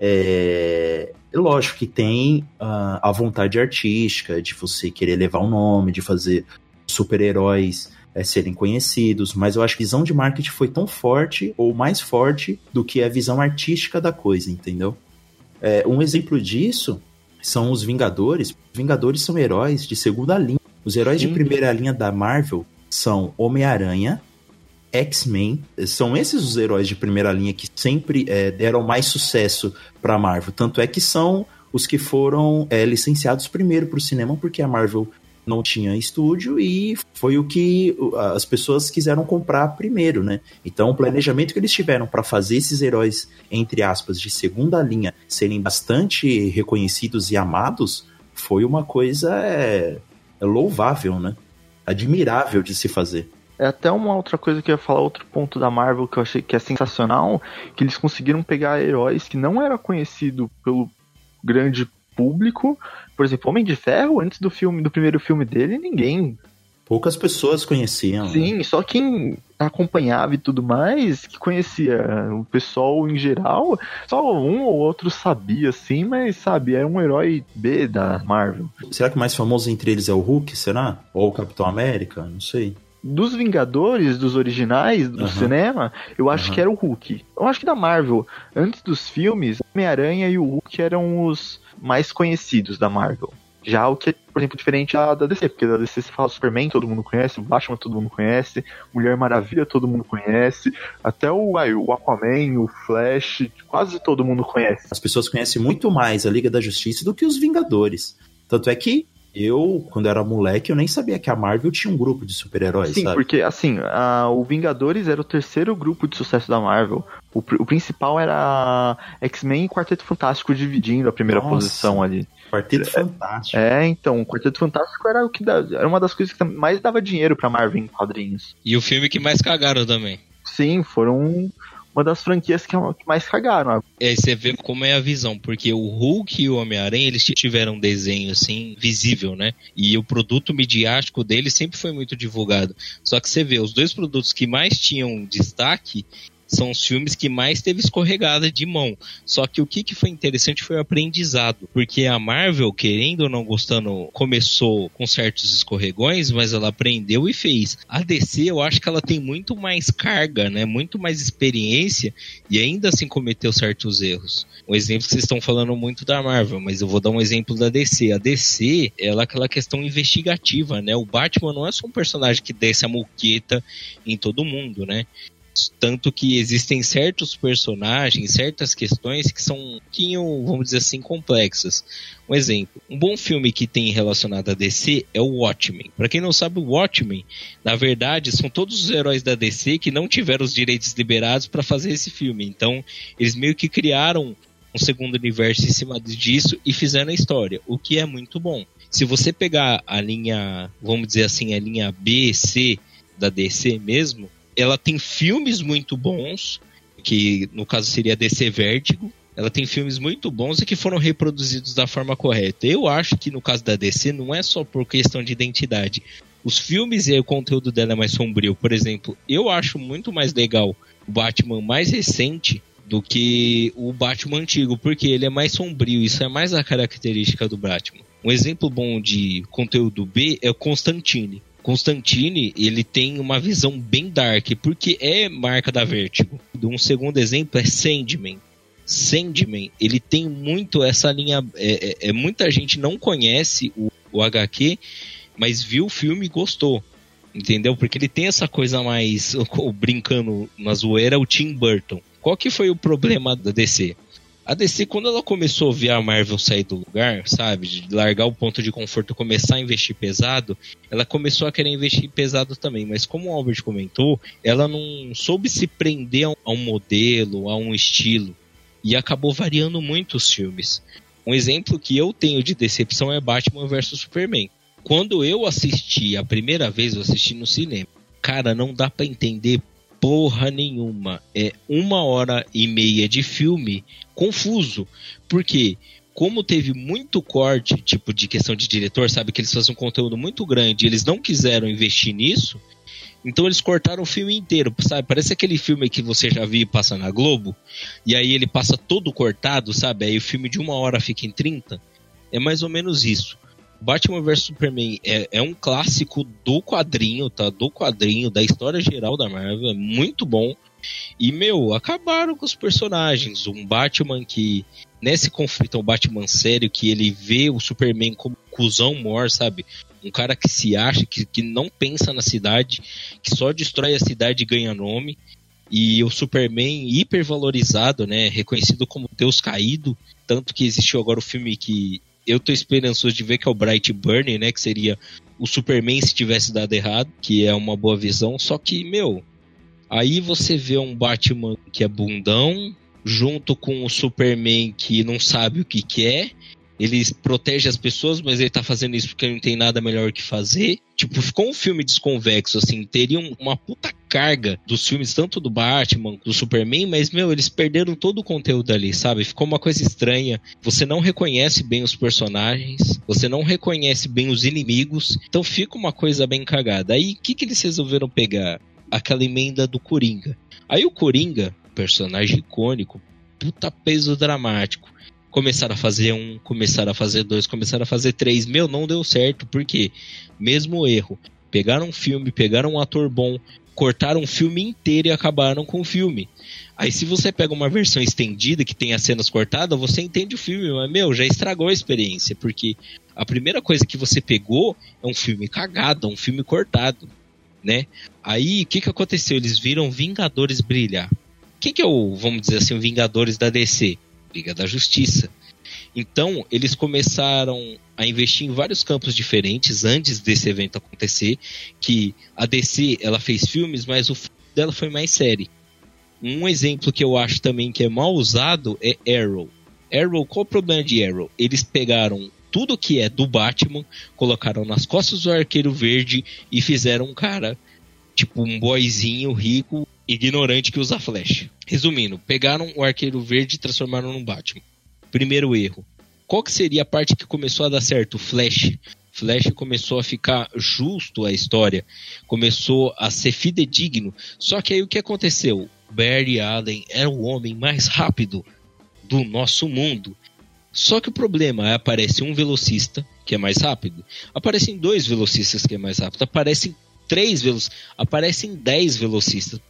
É, lógico que tem uh, a vontade artística de você querer levar o um nome, de fazer super-heróis é, serem conhecidos, mas eu acho que a visão de marketing foi tão forte ou mais forte do que a visão artística da coisa, entendeu? É, um exemplo disso são os Vingadores. Vingadores são heróis de segunda linha. Os heróis Sim. de primeira linha da Marvel são Homem-Aranha, X-Men. São esses os heróis de primeira linha que sempre é, deram mais sucesso para Marvel. Tanto é que são os que foram é, licenciados primeiro para o cinema, porque a Marvel não tinha estúdio e foi o que as pessoas quiseram comprar primeiro, né? Então, o planejamento que eles tiveram para fazer esses heróis, entre aspas, de segunda linha serem bastante reconhecidos e amados foi uma coisa é, é louvável, né? Admirável de se fazer. É até uma outra coisa que eu ia falar, outro ponto da Marvel que eu achei que é sensacional, que eles conseguiram pegar heróis que não era conhecido pelo grande público. Por exemplo, Homem de Ferro, antes do filme, do primeiro filme dele, ninguém. Poucas pessoas conheciam. Né? Sim, né? só quem acompanhava e tudo mais, que conhecia o pessoal em geral, só um ou outro sabia, assim, mas sabe, era um herói B da Marvel. Será que o mais famoso entre eles é o Hulk, será? Ou o Capitão América? Não sei dos Vingadores, dos originais do uhum. cinema, eu acho uhum. que era o Hulk. Eu acho que da Marvel, antes dos filmes, Homem-Aranha e o Hulk eram os mais conhecidos da Marvel. Já o que é, por exemplo, diferente da, DC, porque da DC se fala Superman, todo mundo conhece, Batman todo mundo conhece, Mulher Maravilha todo mundo conhece, até o, aí, o Aquaman, o Flash, quase todo mundo conhece. As pessoas conhecem muito mais a Liga da Justiça do que os Vingadores. Tanto é que eu, quando era moleque, eu nem sabia que a Marvel tinha um grupo de super-heróis, Sim, sabe? porque, assim, a, o Vingadores era o terceiro grupo de sucesso da Marvel. O, o principal era X-Men e Quarteto Fantástico dividindo a primeira Nossa, posição ali. Quarteto é, Fantástico. É, então, o Quarteto Fantástico era o que dá, era uma das coisas que mais dava dinheiro pra Marvel em quadrinhos. E o filme que mais cagaram também. Sim, foram uma das franquias que, que mais cagaram. É, você vê como é a visão, porque o Hulk e o Homem-Aranha, eles tiveram um desenho, assim, visível, né? E o produto midiático deles sempre foi muito divulgado. Só que você vê, os dois produtos que mais tinham destaque são os filmes que mais teve escorregada de mão. Só que o que, que foi interessante foi o aprendizado. Porque a Marvel, querendo ou não gostando, começou com certos escorregões, mas ela aprendeu e fez. A DC, eu acho que ela tem muito mais carga, né? Muito mais experiência e ainda assim cometeu certos erros. Um exemplo que vocês estão falando muito da Marvel, mas eu vou dar um exemplo da DC. A DC, ela é aquela questão investigativa, né? O Batman não é só um personagem que desce a moqueta em todo mundo, né? Tanto que existem certos personagens, certas questões que são um pouquinho, vamos dizer assim, complexas. Um exemplo, um bom filme que tem relacionado a DC é o Watchmen. Para quem não sabe, o Watchmen, na verdade, são todos os heróis da DC que não tiveram os direitos liberados para fazer esse filme. Então, eles meio que criaram um segundo universo em cima disso e fizeram a história, o que é muito bom. Se você pegar a linha, vamos dizer assim, a linha B, C da DC mesmo, ela tem filmes muito bons, que no caso seria DC Vertigo. Ela tem filmes muito bons e que foram reproduzidos da forma correta. Eu acho que no caso da DC não é só por questão de identidade. Os filmes e o conteúdo dela é mais sombrio. Por exemplo, eu acho muito mais legal o Batman mais recente do que o Batman antigo, porque ele é mais sombrio, isso é mais a característica do Batman. Um exemplo bom de conteúdo B é o Constantine. Constantine, ele tem uma visão bem dark, porque é marca da Vertigo. Um segundo exemplo é Sandman. Sandman, ele tem muito essa linha. É, é, é muita gente não conhece o, o HQ, mas viu o filme e gostou. Entendeu? Porque ele tem essa coisa mais. brincando na zoeira, o Tim Burton. Qual que foi o problema da DC? A DC, quando ela começou a ver a Marvel sair do lugar, sabe, de largar o ponto de conforto começar a investir pesado, ela começou a querer investir pesado também. Mas como o Albert comentou, ela não soube se prender a um modelo, a um estilo. E acabou variando muito os filmes. Um exemplo que eu tenho de decepção é Batman vs Superman. Quando eu assisti a primeira vez, eu assisti no cinema. Cara, não dá para entender porra nenhuma. É uma hora e meia de filme confuso. Porque como teve muito corte, tipo, de questão de diretor, sabe, que eles fazem um conteúdo muito grande, eles não quiseram investir nisso, então eles cortaram o filme inteiro, sabe? Parece aquele filme que você já viu passa na Globo, e aí ele passa todo cortado, sabe? Aí o filme de uma hora fica em 30. É mais ou menos isso. Batman vs Superman é, é, um clássico do quadrinho, tá? Do quadrinho, da história geral da Marvel. É muito bom. E, meu, acabaram com os personagens. Um Batman que, nesse conflito, é um Batman sério, que ele vê o Superman como cuzão mor, sabe? Um cara que se acha, que, que não pensa na cidade, que só destrói a cidade e ganha nome. E o Superman hipervalorizado, né? Reconhecido como Deus caído. Tanto que existiu agora o filme que eu tô esperançoso de ver que é o Bright Burn, né? Que seria o Superman se tivesse dado errado, que é uma boa visão. Só que, meu, aí você vê um Batman que é bundão, junto com o Superman que não sabe o que, que é, ele protege as pessoas, mas ele tá fazendo isso porque não tem nada melhor que fazer. Tipo, ficou um filme desconvexo, assim, teria uma puta carga dos filmes, tanto do Batman, do Superman, mas, meu, eles perderam todo o conteúdo ali, sabe? Ficou uma coisa estranha. Você não reconhece bem os personagens, você não reconhece bem os inimigos, então fica uma coisa bem cagada. Aí, o que, que eles resolveram pegar? Aquela emenda do Coringa. Aí o Coringa, personagem icônico, puta peso dramático começaram a fazer um, começaram a fazer dois, começaram a fazer três. Meu, não deu certo, porque mesmo erro. Pegaram um filme, pegaram um ator bom, cortaram um filme inteiro e acabaram com o filme. Aí se você pega uma versão estendida que tem as cenas cortadas, você entende o filme, mas meu, já estragou a experiência, porque a primeira coisa que você pegou é um filme cagado, um filme cortado, né? Aí o que que aconteceu? Eles viram Vingadores brilhar. Quem que é o, vamos dizer assim, o Vingadores da DC? Liga da Justiça. Então, eles começaram a investir em vários campos diferentes antes desse evento acontecer, que a DC, ela fez filmes, mas o dela foi mais série. Um exemplo que eu acho também que é mal usado é Arrow. Arrow, qual o problema de Arrow? Eles pegaram tudo que é do Batman, colocaram nas costas do Arqueiro Verde e fizeram um cara, tipo um boyzinho rico, ignorante que usa flash. Resumindo, pegaram o Arqueiro Verde e transformaram num Batman. Primeiro erro. Qual que seria a parte que começou a dar certo? Flash. Flash começou a ficar justo a história, começou a ser fidedigno. Só que aí o que aconteceu? Barry Allen era o homem mais rápido do nosso mundo. Só que o problema é aparece um velocista que é mais rápido, aparecem dois velocistas que é mais rápido, aparecem três velocistas, aparecem dez velocistas.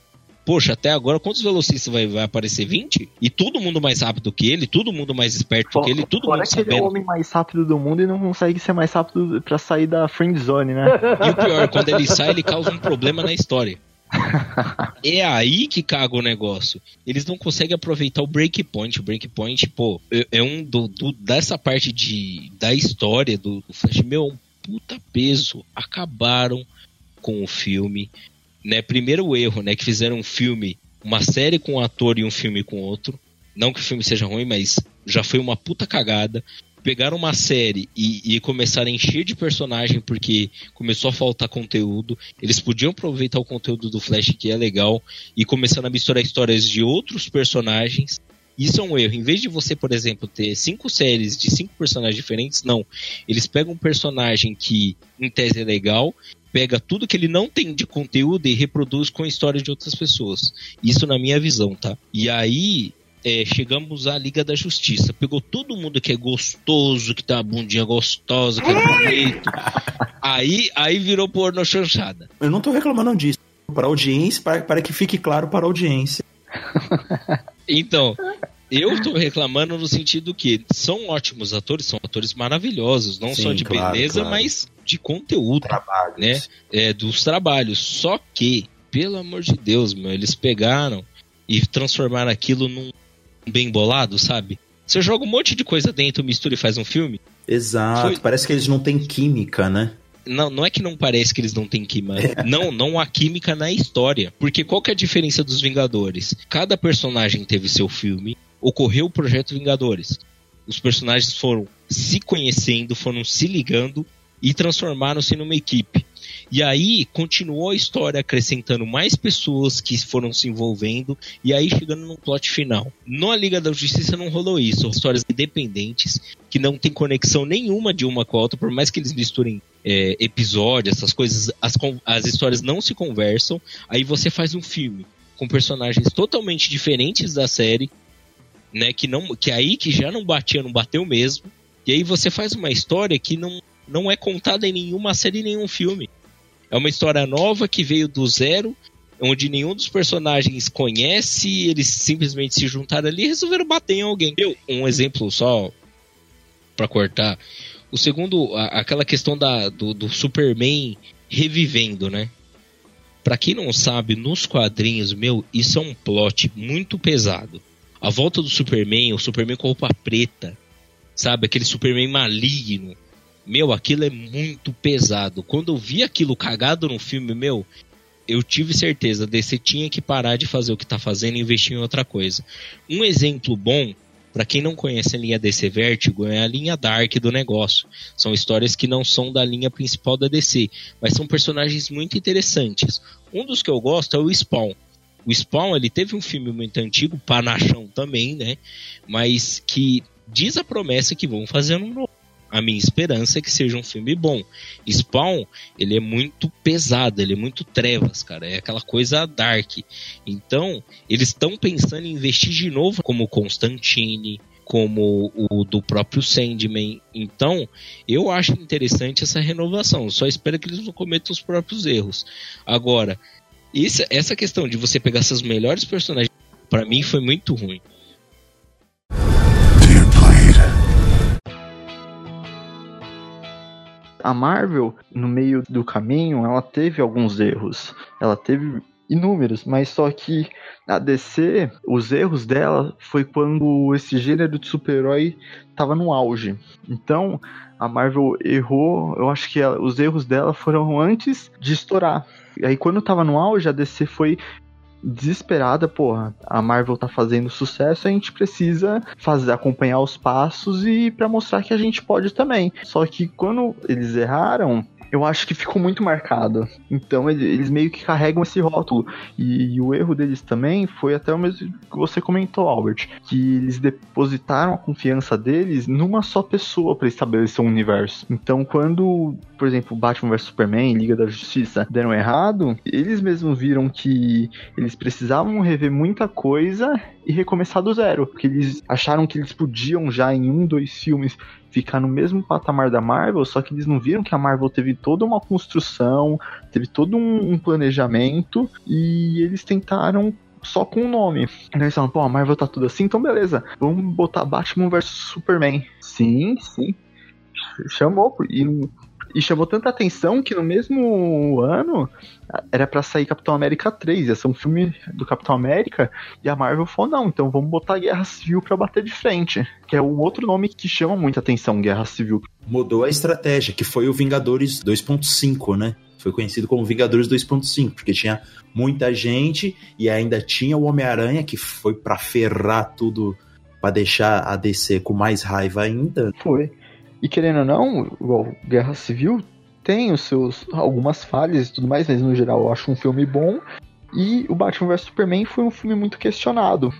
Poxa, até agora quantos velocistas vai, vai aparecer? 20? E todo mundo mais rápido que ele, todo mundo mais esperto Fora- que ele, todo Fora mundo que ele é o homem mais rápido do mundo e não consegue ser mais rápido pra sair da friend zone, né? E o pior, quando ele sai, ele causa um problema na história. É aí que caga o negócio. Eles não conseguem aproveitar o breakpoint. O breakpoint, pô, é- é um do, do- dessa parte de, da história do, do Flash. Meu, é um puta peso. Acabaram com o filme. Né? Primeiro erro, né? Que fizeram um filme, uma série com um ator e um filme com outro. Não que o filme seja ruim, mas já foi uma puta cagada. Pegaram uma série e, e começaram a encher de personagem porque começou a faltar conteúdo. Eles podiam aproveitar o conteúdo do Flash, que é legal, e começaram a misturar histórias de outros personagens. Isso é um erro. Em vez de você, por exemplo, ter cinco séries de cinco personagens diferentes, não. Eles pegam um personagem que, em tese, é legal, pega tudo que ele não tem de conteúdo e reproduz com a história de outras pessoas. Isso na minha visão, tá? E aí. é, chegamos à Liga da Justiça. Pegou todo mundo que é gostoso, que tem uma bundinha gostosa, que é bonito. Aí, aí virou porno chanchada. Eu não tô reclamando disso. Para a audiência, para, para que fique claro para a audiência. Então, eu tô reclamando no sentido que são ótimos atores, são atores maravilhosos, não Sim, só de claro, beleza, claro. mas de conteúdo, Trabalhos. né? É, dos trabalhos. Só que, pelo amor de Deus, meu, eles pegaram e transformaram aquilo num bem bolado, sabe? Você joga um monte de coisa dentro, mistura e faz um filme. Exato. Foi- Parece que eles não têm química, né? Não, não é que não parece que eles não têm química. Não, não há química na história. Porque qual que é a diferença dos Vingadores? Cada personagem teve seu filme, ocorreu o projeto Vingadores. Os personagens foram se conhecendo, foram se ligando e transformaram-se numa equipe. E aí continuou a história acrescentando mais pessoas que foram se envolvendo e aí chegando num plot final. Na Liga da Justiça não rolou isso. São histórias independentes que não tem conexão nenhuma de uma com a outra, por mais que eles misturem é, episódios, essas coisas, as, as histórias não se conversam. Aí você faz um filme com personagens totalmente diferentes da série, né? Que não, que aí que já não batia, não bateu mesmo. E aí você faz uma história que não, não é contada em nenhuma série, nenhum filme. É uma história nova que veio do zero, onde nenhum dos personagens conhece, eles simplesmente se juntaram ali e resolveram bater em alguém. Eu, um exemplo só pra cortar. O segundo, a- aquela questão da, do, do Superman revivendo, né? Pra quem não sabe, nos quadrinhos, meu, isso é um plot muito pesado. A volta do Superman, o Superman com roupa preta, sabe? Aquele Superman maligno. Meu, aquilo é muito pesado. Quando eu vi aquilo cagado no filme, meu, eu tive certeza, DC tinha que parar de fazer o que tá fazendo e investir em outra coisa. Um exemplo bom, pra quem não conhece a linha DC Vertigo, é a linha Dark do negócio. São histórias que não são da linha principal da DC, mas são personagens muito interessantes. Um dos que eu gosto é o Spawn. O Spawn, ele teve um filme muito antigo, Panachão também, né? Mas que diz a promessa que vão fazer um. A minha esperança é que seja um filme bom. Spawn, ele é muito pesado, ele é muito trevas, cara. É aquela coisa dark. Então, eles estão pensando em investir de novo como Constantine, como o do próprio Sandman. Então, eu acho interessante essa renovação. Só espero que eles não cometam os próprios erros. Agora, essa questão de você pegar seus melhores personagens, pra mim foi muito ruim. A Marvel, no meio do caminho, ela teve alguns erros. Ela teve inúmeros, mas só que a DC, os erros dela foi quando esse gênero de super-herói tava no auge. Então, a Marvel errou, eu acho que ela- os erros dela foram antes de estourar. E aí quando tava no auge, a DC foi desesperada, porra, a Marvel tá fazendo sucesso, a gente precisa fazer acompanhar os passos e para mostrar que a gente pode também. Só que quando eles erraram, eu acho que ficou muito marcado. Então eles meio que carregam esse rótulo. E, e, o erro deles também foi até o mesmo que você comentou, Albert, que eles depositaram a confiança deles numa só pessoa para estabelecer um universo. Então quando, por exemplo, Batman vs Superman, Liga da Justiça deram errado, eles mesmos viram que eles precisavam rever muita coisa e recomeçar do zero, porque eles acharam que eles podiam já em um, dois filmes ficar no mesmo patamar da Marvel, só que eles não viram que a Marvel teve toda uma construção, teve todo um, um planejamento e eles tentaram só com o nome. Eles falaram, pô, a Marvel tá tudo assim, então beleza, vamos botar Batman vs Superman. Sim, sim. Chamou, e e chamou tanta atenção que no mesmo ano era para sair Capitão América 3, ia ser um filme do Capitão América, e a Marvel falou: não, então vamos botar Guerra Civil para bater de frente, que é um outro nome que chama muita atenção, Guerra Civil. Mudou a estratégia, que foi o Vingadores 2.5, né? Foi conhecido como Vingadores 2.5, porque tinha muita gente e ainda tinha o Homem-Aranha, que foi para ferrar tudo, para deixar a DC com mais raiva ainda. Foi. E querendo ou não, igual Guerra Civil tem os seus algumas falhas e tudo mais, mas no geral eu acho um filme bom. E o Batman vs Superman foi um filme muito questionado.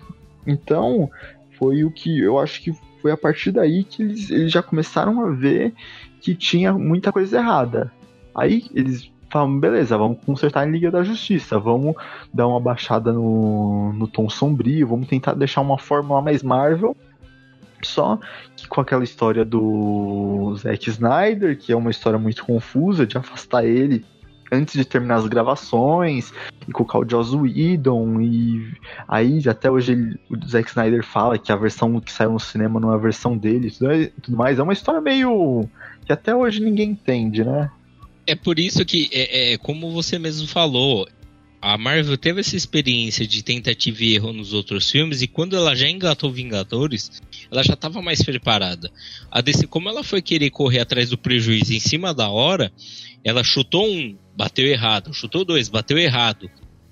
Então, foi o que eu acho que foi a partir daí que eles, eles já começaram a ver que tinha muita coisa errada. Aí eles falam, beleza, vamos consertar em Liga da Justiça, vamos dar uma baixada no, no tom sombrio, vamos tentar deixar uma fórmula mais Marvel. Só que com aquela história do Zack Snyder, que é uma história muito confusa, de afastar ele antes de terminar as gravações, e colocar o Joss Whedon, e aí até hoje ele, o Zack Snyder fala que a versão que saiu no cinema não é a versão dele e tudo mais. É uma história meio. que até hoje ninguém entende, né? É por isso que, é, é como você mesmo falou, a Marvel teve essa experiência de tentativa e erro nos outros filmes, e quando ela já engatou Vingadores, ela já estava mais preparada. A DC, como ela foi querer correr atrás do prejuízo em cima da hora, ela chutou um, bateu errado, chutou dois, bateu errado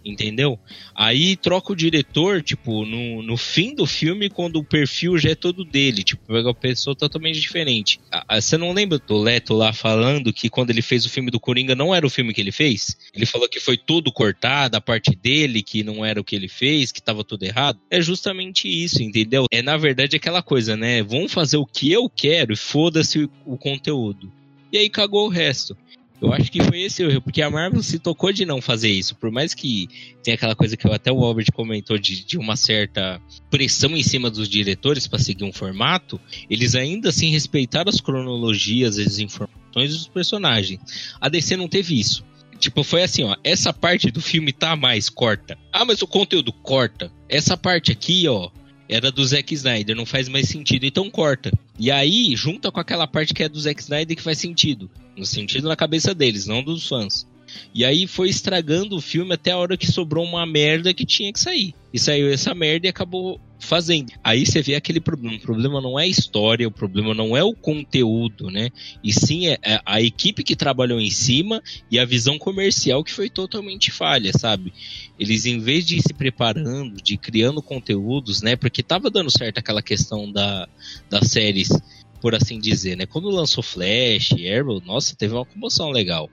entendeu? Aí troca o diretor, tipo, no, no fim do filme, quando o perfil já é todo dele, tipo, pega uma pessoa totalmente diferente. você não lembra do Leto lá falando que quando ele fez o filme do Coringa não era o filme que ele fez? Ele falou que foi tudo cortado, a parte dele, que não era o que ele fez, que tava tudo errado. É justamente isso, entendeu? É na verdade aquela coisa, né? Vamos fazer o que eu quero e foda-se o conteúdo. E aí cagou o resto. Eu acho que foi esse o erro, porque a Marvel se tocou de não fazer isso. Por mais que tenha aquela coisa que até o Albert comentou de, de uma certa pressão em cima dos diretores para seguir um formato, eles ainda assim respeitaram as cronologias, as informações dos personagens. A DC não teve isso. Tipo, foi assim, ó, essa parte do filme tá mais corta. Ah, mas o conteúdo corta. Essa parte aqui, ó, era do Zack Snyder, não faz mais sentido, então corta. E aí, junta com aquela parte que é do Zack Snyder que faz sentido. No sentido na cabeça deles, não dos fãs. E aí foi estragando o filme até a hora que sobrou uma merda que tinha que sair. E saiu essa merda e acabou fazendo. Aí você vê aquele problema. O problema não é a história, o problema não é o conteúdo, né? E sim é a equipe que trabalhou em cima e a visão comercial que foi totalmente falha, sabe? Eles, em vez de ir se preparando, de criando conteúdos, né? Porque tava dando certo aquela questão da, das séries por assim dizer, né? Quando lançou Flash, Arrow, nossa, teve uma comoção legal.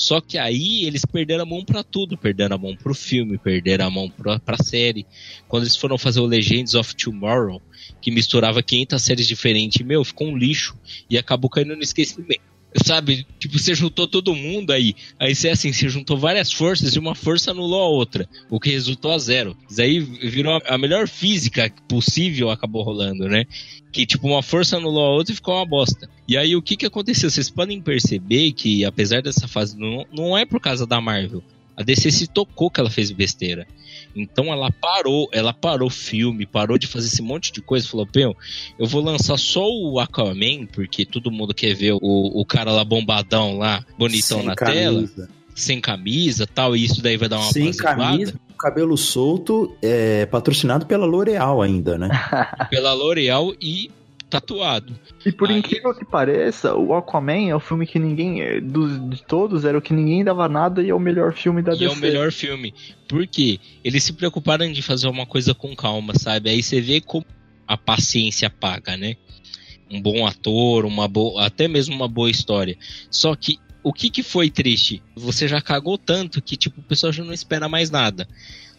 Só que aí eles perderam a mão para tudo, perderam a mão pro filme, perderam a mão pra, pra série. Quando eles foram fazer o Legends of Tomorrow, que misturava 500 séries diferentes, meu, ficou um lixo e acabou caindo no esquecimento. Sabe, tipo, você juntou todo mundo aí. Aí você assim, você juntou várias forças e uma força anulou a outra, o que resultou a zero. Isso aí virou a melhor física possível acabou rolando, né? Que tipo, uma força anulou a outra e ficou uma bosta. E aí o que que aconteceu? Vocês podem perceber que apesar dessa fase não, não é por causa da Marvel. A DC se tocou que ela fez besteira. Então ela parou, ela parou o filme, parou de fazer esse monte de coisa, falou, Pô, eu vou lançar só o Aquaman, porque todo mundo quer ver o, o cara lá bombadão lá, bonitão sem na camisa. tela, sem camisa tal, e isso daí vai dar uma Sem camisa, cabelo solto, é, patrocinado pela L'Oreal ainda, né? pela L'Oreal e tatuado. E por Aí... incrível que pareça, o Aquaman é o filme que ninguém. Eh, dos, de todos, era o que ninguém dava nada e é o melhor filme da e DC. E é o melhor filme. Por quê? Eles se preocuparam de fazer uma coisa com calma, sabe? Aí você vê como a paciência paga, né? Um bom ator, uma boa, até mesmo uma boa história. Só que o que que foi triste? Você já cagou tanto que, tipo, o pessoal já não espera mais nada.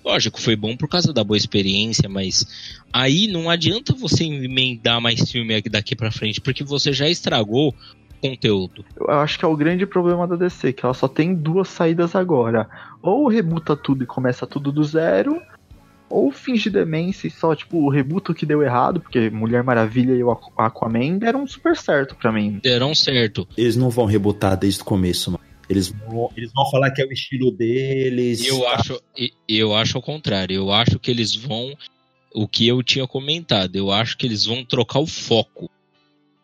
Lógico, foi bom por causa da boa experiência, mas aí não adianta você emendar mais filme daqui para frente, porque você já estragou conteúdo. Eu acho que é o grande problema da DC, que ela só tem duas saídas agora. Ou rebuta tudo e começa tudo do zero, ou finge demência e só, tipo, rebuta o que deu errado, porque Mulher Maravilha e o Aquaman deram super certo para mim. Deram certo. Eles não vão rebutar desde o começo, mano. Eles vão, eles vão falar que é o estilo deles. Eu tá? acho, eu acho ao contrário. Eu acho que eles vão. O que eu tinha comentado, eu acho que eles vão trocar o foco.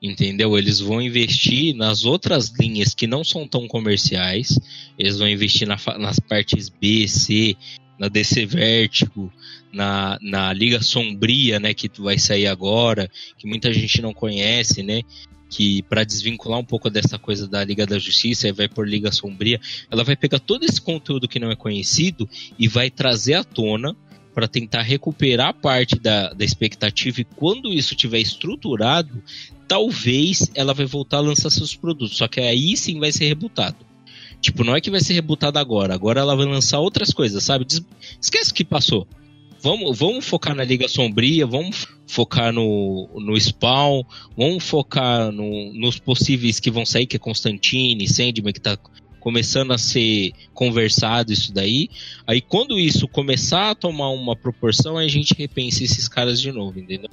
Entendeu? Eles vão investir nas outras linhas que não são tão comerciais. Eles vão investir na, nas partes B, C, na DC Vertigo, na, na Liga Sombria, né, que vai sair agora, que muita gente não conhece, né? Que para desvincular um pouco dessa coisa da Liga da Justiça e vai por Liga Sombria, ela vai pegar todo esse conteúdo que não é conhecido e vai trazer à tona para tentar recuperar parte da, da expectativa e quando isso tiver estruturado, talvez ela vai voltar a lançar seus produtos, só que aí sim vai ser rebutado. Tipo, não é que vai ser rebutado agora, agora ela vai lançar outras coisas, sabe? Esquece o que passou. Vamos, vamos focar na Liga Sombria, vamos focar no, no Spawn, vamos focar no, nos possíveis que vão sair, que é Constantine, Sandman, que tá começando a ser conversado isso daí. Aí quando isso começar a tomar uma proporção, a gente repensa esses caras de novo, entendeu?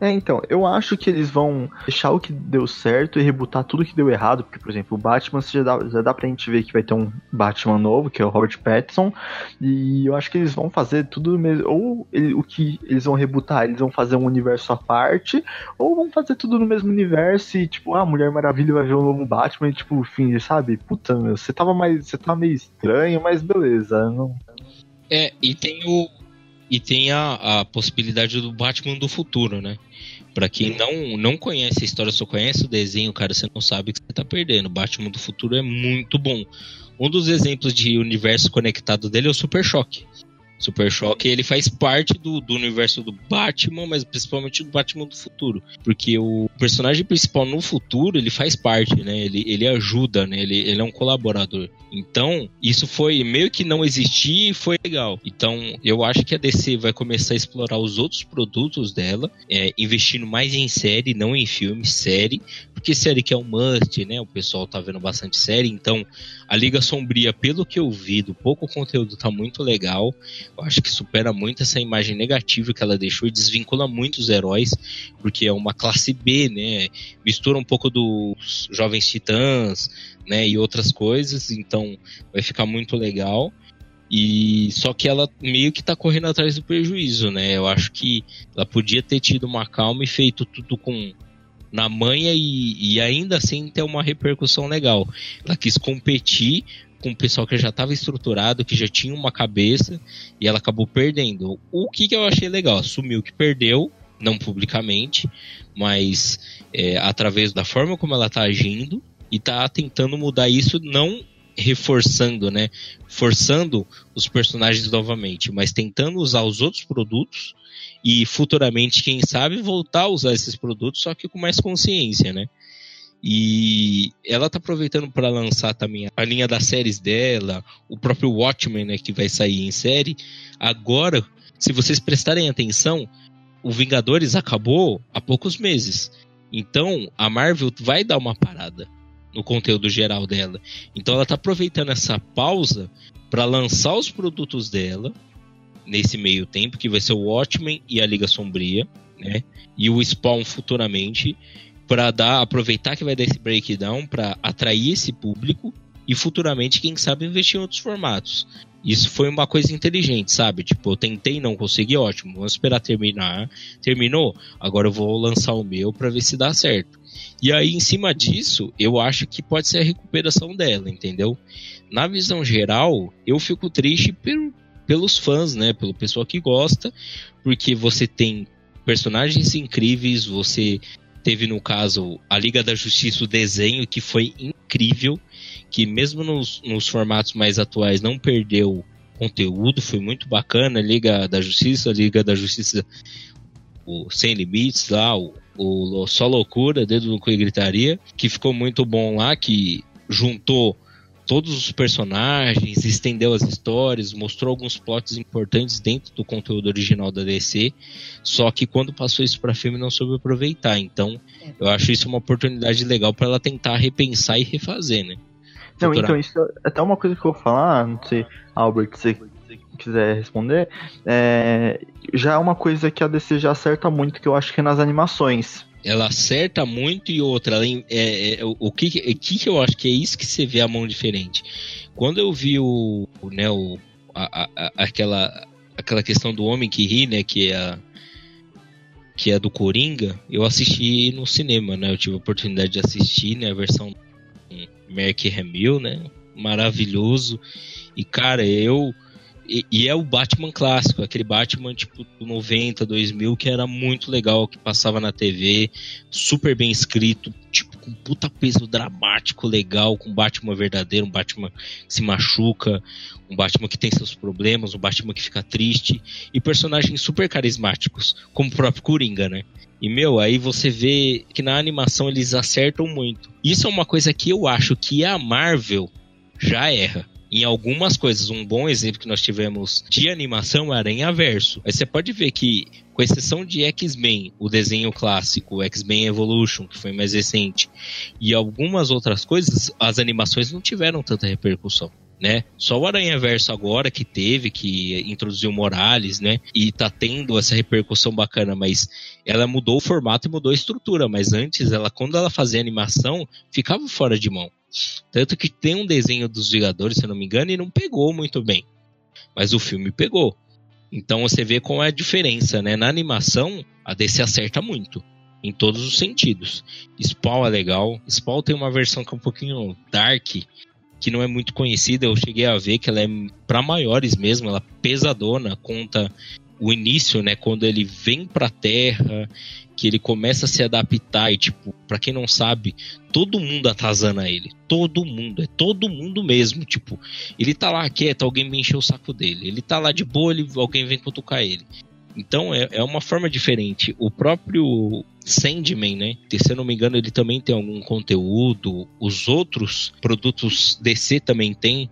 É, então, eu acho que eles vão deixar o que deu certo e rebutar tudo que deu errado, porque, por exemplo, o Batman já dá, já dá pra gente ver que vai ter um Batman novo, que é o Robert Pattinson, e eu acho que eles vão fazer tudo mesmo, ou ele, o que eles vão rebutar, eles vão fazer um universo à parte, ou vão fazer tudo no mesmo universo e, tipo, ah, Mulher Maravilha vai ver um novo Batman e, tipo, fim, sabe? Puta, meu, você tava mais, você tava meio estranho, mas beleza, não... É, e tem o, e tem a, a possibilidade do Batman do futuro, né? Para quem não, não conhece a história, só conhece o desenho, cara, você não sabe o que você tá perdendo. Batman do futuro é muito bom. Um dos exemplos de universo conectado dele é o Super Choque. Super Choque, ele faz parte do, do universo do Batman, mas principalmente do Batman do futuro. Porque o personagem principal no futuro, ele faz parte, né? Ele, ele ajuda, né? Ele, ele é um colaborador. Então, isso foi meio que não existir e foi legal. Então, eu acho que a DC vai começar a explorar os outros produtos dela, é, investindo mais em série, não em filme, série, porque série que é um must, né? O pessoal tá vendo bastante série, então a Liga Sombria, pelo que eu vi, do pouco conteúdo tá muito legal. Eu acho que supera muito essa imagem negativa que ela deixou e desvincula muito os heróis, porque é uma classe B, né? Mistura um pouco dos Jovens Titãs, né, e outras coisas, então vai ficar muito legal. E só que ela meio que tá correndo atrás do prejuízo, né? Eu acho que ela podia ter tido uma calma e feito tudo com na manha e, e ainda assim ter uma repercussão legal. Ela quis competir com o pessoal que já estava estruturado, que já tinha uma cabeça, e ela acabou perdendo. O que, que eu achei legal? Assumiu que perdeu, não publicamente, mas é, através da forma como ela está agindo, e tá tentando mudar isso, não reforçando, né? Forçando os personagens novamente, mas tentando usar os outros produtos e futuramente, quem sabe, voltar a usar esses produtos, só que com mais consciência, né? E ela tá aproveitando para lançar também a linha das séries dela, o próprio Watchmen, né, que vai sair em série. Agora, se vocês prestarem atenção, o Vingadores acabou há poucos meses. Então, a Marvel vai dar uma parada no conteúdo geral dela. Então ela está aproveitando essa pausa para lançar os produtos dela nesse meio tempo, que vai ser o Watchmen e a Liga Sombria, né? E o Spawn futuramente, para dar aproveitar que vai dar esse breakdown para atrair esse público e futuramente, quem sabe, investir em outros formatos. Isso foi uma coisa inteligente, sabe? Tipo, eu tentei, não consegui, ótimo. Vamos esperar terminar. Terminou? Agora eu vou lançar o meu para ver se dá certo. E aí, em cima disso, eu acho que pode ser a recuperação dela, entendeu? Na visão geral, eu fico triste pelo, pelos fãs, né? Pelo pessoal que gosta, porque você tem personagens incríveis, você teve no caso a Liga da Justiça, o desenho que foi incrível, que mesmo nos, nos formatos mais atuais não perdeu conteúdo, foi muito bacana, Liga da Justiça, Liga da Justiça o Sem Limites lá, o o Só Loucura, Dedo no Cu e Gritaria, que ficou muito bom lá, que juntou todos os personagens, estendeu as histórias, mostrou alguns plots importantes dentro do conteúdo original da DC, só que quando passou isso para filme não soube aproveitar. Então, eu acho isso uma oportunidade legal para ela tentar repensar e refazer, né? Não, então isso é até uma coisa que eu vou falar, não sei, Albert, você quiser responder, é, já é uma coisa que a DC já acerta muito, que eu acho que é nas animações ela acerta muito e outra. Ela, é, é, o que, que, que eu acho que é isso que você vê a mão diferente. Quando eu vi o, né, o, a, a, aquela, aquela questão do homem que ri, né, que é a, que é do Coringa, eu assisti no cinema, né? Eu tive a oportunidade de assistir, né, a versão Mark Hamill, né? Maravilhoso. E cara, eu e, e, é o Batman clássico, aquele Batman tipo 90, 2000, que era muito legal, que passava na TV, super bem escrito, tipo, com puta peso dramático, legal, com Batman verdadeiro, um Batman que se machuca, um Batman que tem seus problemas, um Batman que fica triste, e personagens super carismáticos, como o próprio Coringa, né? E, meu, aí você vê que na animação eles acertam muito. Isso é uma coisa que eu acho que a Marvel já erra em algumas coisas. Um bom exemplo que nós tivemos de animação é Aranha Verso. Aí você pode ver que, com exceção de X-Men, o desenho clássico, X-Men Evolution, que foi mais recente, e algumas outras coisas, as animações não tiveram tanta repercussão. Né? Só o Aranha Verso agora que teve, que introduziu Morales, né? E tá tendo essa repercussão bacana, mas ela mudou o formato e mudou a estrutura. Mas antes, ela, quando ela fazia animação, ficava fora de mão. Tanto que tem um desenho dos Vingadores, se eu não me engano, e não pegou muito bem. Mas o filme pegou. Então você vê qual é a diferença, né? Na animação, a DC acerta muito. Em todos os sentidos. Spawn é legal. Spawn tem uma versão que é um pouquinho dark, que não é muito conhecida. Eu cheguei a ver que ela é para maiores mesmo, ela é pesadona, conta o início, né, quando ele vem pra Terra que ele começa a se adaptar e, tipo, pra quem não sabe, todo mundo atazana ele. Todo mundo, é todo mundo mesmo. Tipo, ele tá lá quieto, alguém vem encher o saco dele. Ele tá lá de boa, ele, alguém vem cutucar ele. Então é, é uma forma diferente. O próprio Sandman, né? Se eu não me engano, ele também tem algum conteúdo. Os outros produtos DC também tem.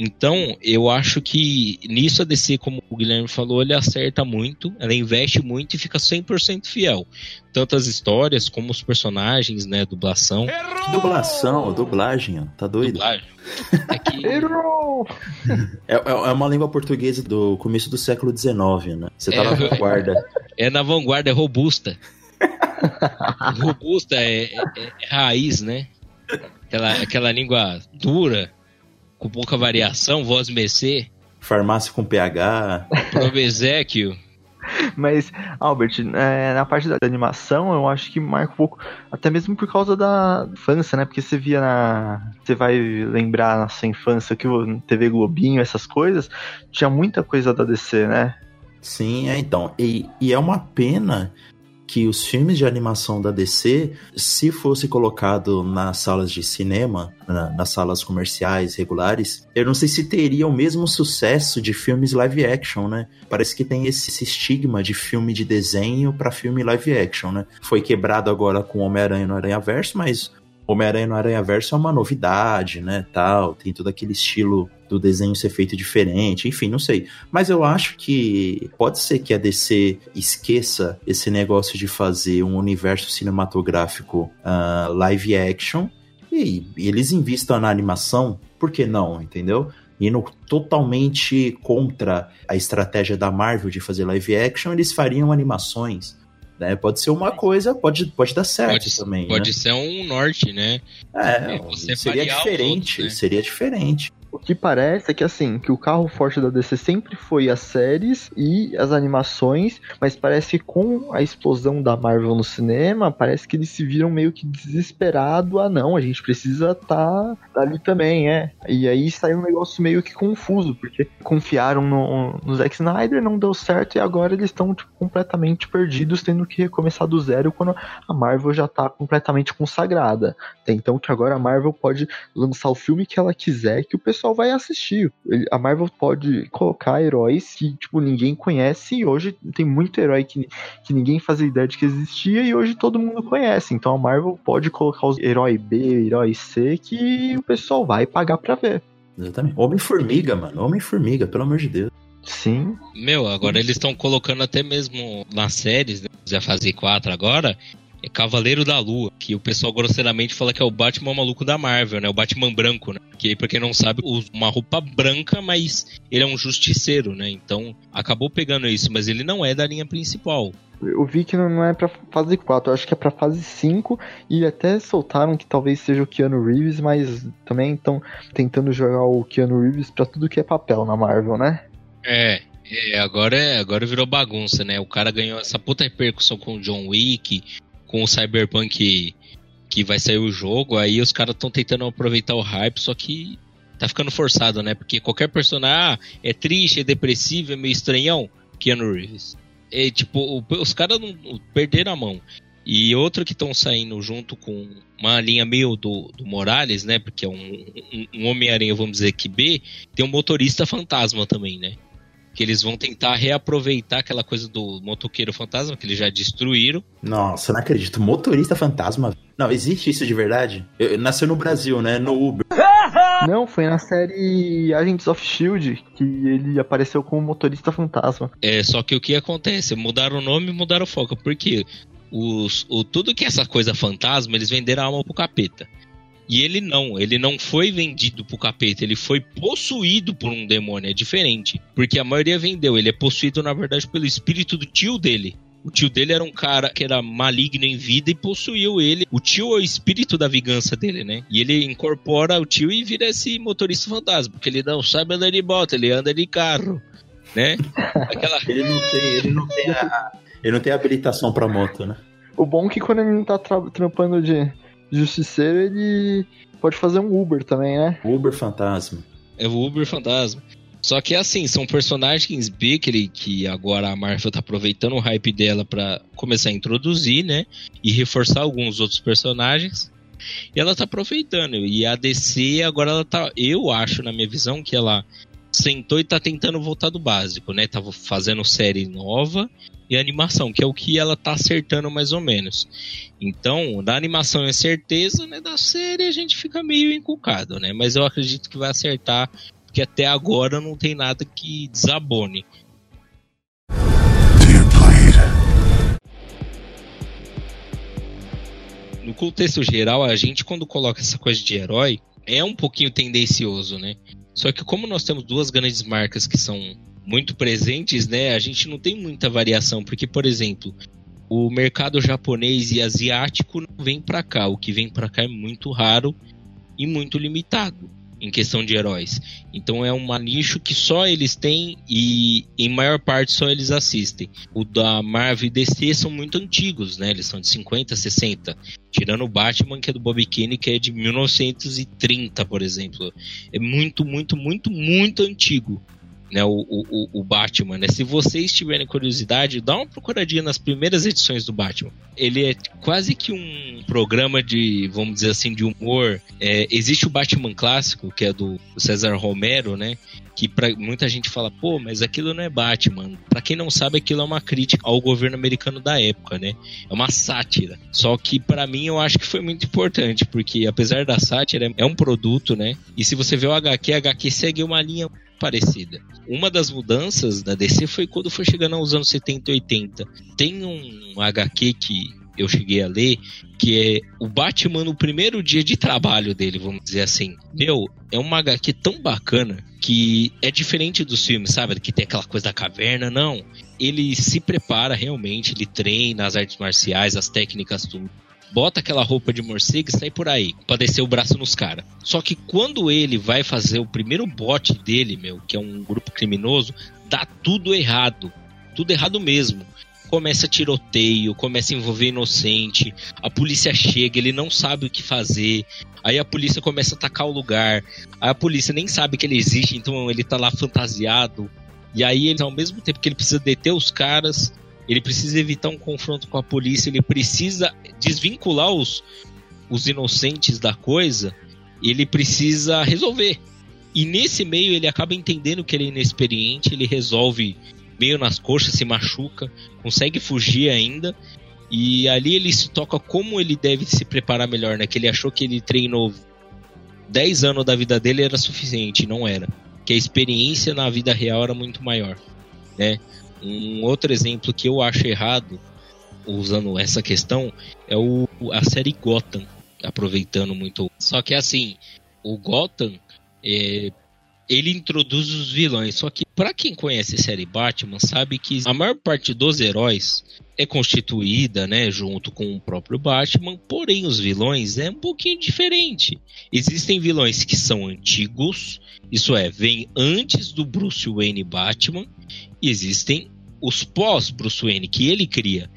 Então, eu acho que nisso a DC, como o Guilherme falou, ele acerta muito, ela investe muito e fica 100% fiel. Tanto as histórias como os personagens, né, dublação. Errou! Dublação, dublagem, ó, tá doido? Dublagem. É, que... é, é, é, uma língua portuguesa do começo do século XIX, né? Você tá é, na vanguarda. É na vanguarda, é robusta. robusta é, é, é raiz, né? Aquela, aquela língua dura com pouca variação, voz mercê. Farmácia com PH. Probeséquio. Mas, Albert, é, na parte da animação, eu acho que marca um pouco, até mesmo por causa da infância, né? Porque você via na. Você vai lembrar na sua infância que o TV Globinho, essas coisas, tinha muita coisa da DC, né? Sim, é então. E, e é uma pena que os filmes de animação da DC, se fosse colocado nas salas de cinema, na, nas salas comerciais regulares, eu não sei se teria o mesmo sucesso de filmes live action, né? Parece que tem esse, esse estigma de filme de desenho para filme live action, né? Foi quebrado agora com Homem-Aranha no Aranha Verso, mas Homem-Aranha no Aranha Verso é uma novidade, né? Tal, tem todo aquele estilo do desenho ser feito diferente, enfim, não sei. Mas eu acho que pode ser que a DC esqueça esse negócio de fazer um universo cinematográfico uh, live action e, e eles investam na animação, por que não, entendeu? indo totalmente contra a estratégia da Marvel de fazer live action, eles fariam animações. Né? Pode ser uma coisa, pode, pode dar certo pode, também. Pode né? ser um norte, né? É, seria diferente, né? seria diferente. O que parece é que assim, que o carro forte da DC sempre foi as séries e as animações, mas parece que com a explosão da Marvel no cinema, parece que eles se viram meio que desesperado, ah não, a gente precisa tá, ali também, é. E aí saiu um negócio meio que confuso, porque confiaram no, no Zack Snyder, não deu certo e agora eles estão tipo, completamente perdidos, tendo que recomeçar do zero quando a Marvel já tá completamente consagrada. Então que agora a Marvel pode lançar o filme que ela quiser que o pessoal vai assistir. A Marvel pode colocar heróis que, tipo, ninguém conhece e hoje tem muito herói que, que ninguém fazia ideia de que existia e hoje todo mundo conhece. Então a Marvel pode colocar os herói B, herói C que o pessoal vai pagar pra ver. Exatamente. Homem-Formiga, mano. Homem-Formiga, pelo amor de Deus. Sim. Meu, agora eles estão colocando até mesmo nas séries, né? já fazem quatro agora, é Cavaleiro da Lua, que o pessoal grosseiramente fala que é o Batman maluco da Marvel, né? O Batman branco, né? Que pra quem não sabe, usa uma roupa branca, mas ele é um justiceiro, né? Então acabou pegando isso, mas ele não é da linha principal. Eu vi que não é pra fase 4, eu acho que é pra fase 5 e até soltaram que talvez seja o Keanu Reeves, mas também estão tentando jogar o Keanu Reeves pra tudo que é papel na Marvel, né? É, é, agora, é, agora virou bagunça, né? O cara ganhou essa puta repercussão com o John Wick, com o Cyberpunk que vai sair o jogo, aí os caras estão tentando aproveitar o hype, só que tá ficando forçado, né? Porque qualquer personagem ah, é triste, é depressivo, é meio estranhão, Keanu Reeves. É, tipo, os caras perderam a mão. E outro que estão saindo junto com uma linha meio do, do Morales, né? Porque é um, um, um Homem-Aranha, vamos dizer que B, tem um motorista fantasma também, né? Que eles vão tentar reaproveitar aquela coisa do motoqueiro fantasma que eles já destruíram. Nossa, não acredito. Motorista fantasma? Não, existe isso de verdade? Eu, nasceu no Brasil, né? No Uber. Não, foi na série Agents of Shield que ele apareceu como motorista fantasma. É, só que o que acontece? Mudaram o nome e mudaram o foco. Porque os, o, tudo que é essa coisa fantasma, eles venderam a alma pro capeta. E ele não, ele não foi vendido pro capeta, ele foi possuído por um demônio, é diferente. Porque a maioria vendeu, ele é possuído na verdade pelo espírito do tio dele. O tio dele era um cara que era maligno em vida e possuiu ele. O tio é o espírito da vingança dele, né? E ele incorpora o tio e vira esse motorista fantasma, porque ele não sabe andar de moto, ele anda de carro, né? Aquela... ele não tem, ele não tem a, ele não tem habilitação para moto, né? O bom é que quando ele não tá trampando de Justiceiro, ele pode fazer um Uber também, né? Uber Fantasma. É o Uber Fantasma. Só que assim, são personagens B que, ele, que agora a Marvel tá aproveitando o hype dela para começar a introduzir, né? E reforçar alguns outros personagens. E ela tá aproveitando. E a DC agora ela tá. Eu acho, na minha visão, que ela sentou e tá tentando voltar do básico, né? Tava fazendo série nova e animação, que é o que ela tá acertando mais ou menos. Então, da animação é certeza, né? Da série a gente fica meio encucado, né? Mas eu acredito que vai acertar, porque até agora não tem nada que desabone. No contexto geral, a gente quando coloca essa coisa de herói, é um pouquinho tendencioso, né? Só que como nós temos duas grandes marcas que são muito presentes, né? A gente não tem muita variação, porque, por exemplo, o mercado japonês e asiático não vem para cá. O que vem para cá é muito raro e muito limitado em questão de heróis. Então é um nicho que só eles têm e em maior parte só eles assistem. O da Marvel e DC são muito antigos, né? Eles são de 50, 60. Tirando o Batman, que é do Bob Kane, que é de 1930, por exemplo. É muito, muito, muito, muito antigo né, o, o, o, Batman, né? Se vocês tiverem curiosidade, dá uma procuradinha nas primeiras edições do Batman. Ele é quase que um programa de, vamos dizer assim, de humor. É, existe o Batman clássico, que é do César Romero, né? Que pra, muita gente fala, pô, mas aquilo não é Batman. Para quem não sabe, aquilo é uma crítica ao governo americano da época, né? É uma sátira. Só que para mim eu acho que foi muito importante, porque apesar da sátira, é um produto, né? E se você vê o HQ, a HQ segue uma linha parecida. Uma das mudanças da DC foi quando foi chegando aos anos 70 e 80. Tem um HQ que eu cheguei a ler, que é o Batman no primeiro dia de trabalho dele, vamos dizer assim. Meu, é uma HQ tão bacana que é diferente dos filmes, sabe? Que tem aquela coisa da caverna, não. Ele se prepara realmente, ele treina as artes marciais, as técnicas, tudo bota aquela roupa de morcego e sai por aí, pra descer o braço nos caras. Só que quando ele vai fazer o primeiro bote dele, meu, que é um grupo criminoso, dá tudo errado. Tudo errado mesmo. Começa tiroteio, começa a envolver inocente, a polícia chega, ele não sabe o que fazer, aí a polícia começa a atacar o lugar, aí a polícia nem sabe que ele existe, então ele tá lá fantasiado, e aí ele, ao mesmo tempo que ele precisa deter os caras, ele precisa evitar um confronto com a polícia, ele precisa desvincular os, os inocentes da coisa, ele precisa resolver. E nesse meio ele acaba entendendo que ele é inexperiente, ele resolve meio nas coxas, se machuca, consegue fugir ainda. E ali ele se toca como ele deve se preparar melhor, né? Que ele achou que ele treinou 10 anos da vida dele era suficiente, não era. Que a experiência na vida real era muito maior, né? Um outro exemplo que eu acho errado, usando essa questão, é o, a série Gotham, aproveitando muito. Só que assim, o Gotham, é, ele introduz os vilões. Só que para quem conhece a série Batman, sabe que a maior parte dos heróis é constituída, né, junto com o próprio Batman, porém os vilões é um pouquinho diferente. Existem vilões que são antigos, isso é, vêm antes do Bruce Wayne Batman, existem os pós Bruce Wayne que ele cria.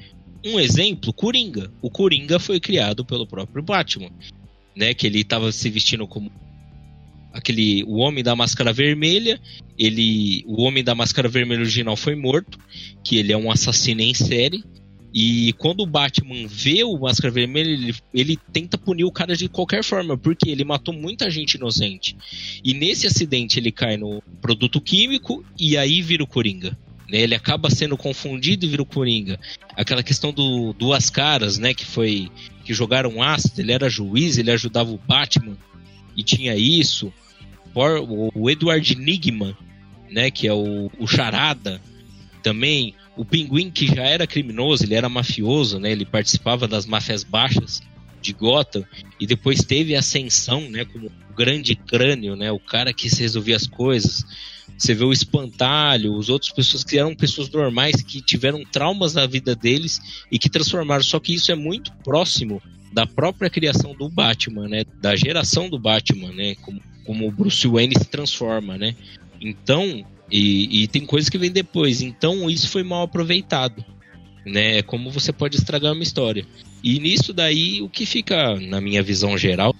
Um exemplo, Coringa. O Coringa foi criado pelo próprio Batman, né, que ele estava se vestindo como aquele o homem da máscara vermelha ele o homem da máscara vermelha original foi morto que ele é um assassino em série e quando o Batman vê o Máscara Vermelha, ele, ele, tenta punir o cara de qualquer forma, porque ele matou muita gente inocente. E nesse acidente ele cai no produto químico e aí vira o Coringa. Né? Ele acaba sendo confundido e vira o Coringa. Aquela questão do duas caras, né? Que foi. que jogaram ácido, ele era juiz, ele ajudava o Batman e tinha isso o Edward Nigma, né, que é o, o Charada, também o Pinguim que já era criminoso, ele era mafioso, né, ele participava das máfias baixas de Gotham e depois teve ascensão, né, como o grande crânio, né, o cara que resolvia as coisas. Você vê o espantalho, os outros pessoas que eram pessoas normais que tiveram traumas na vida deles e que transformaram. Só que isso é muito próximo da própria criação do Batman, né? Da geração do Batman, né? Como como o Bruce Wayne se transforma, né? Então, e, e tem coisas que vem depois. Então, isso foi mal aproveitado, né? É como você pode estragar uma história. E nisso daí, o que fica, na minha visão geral,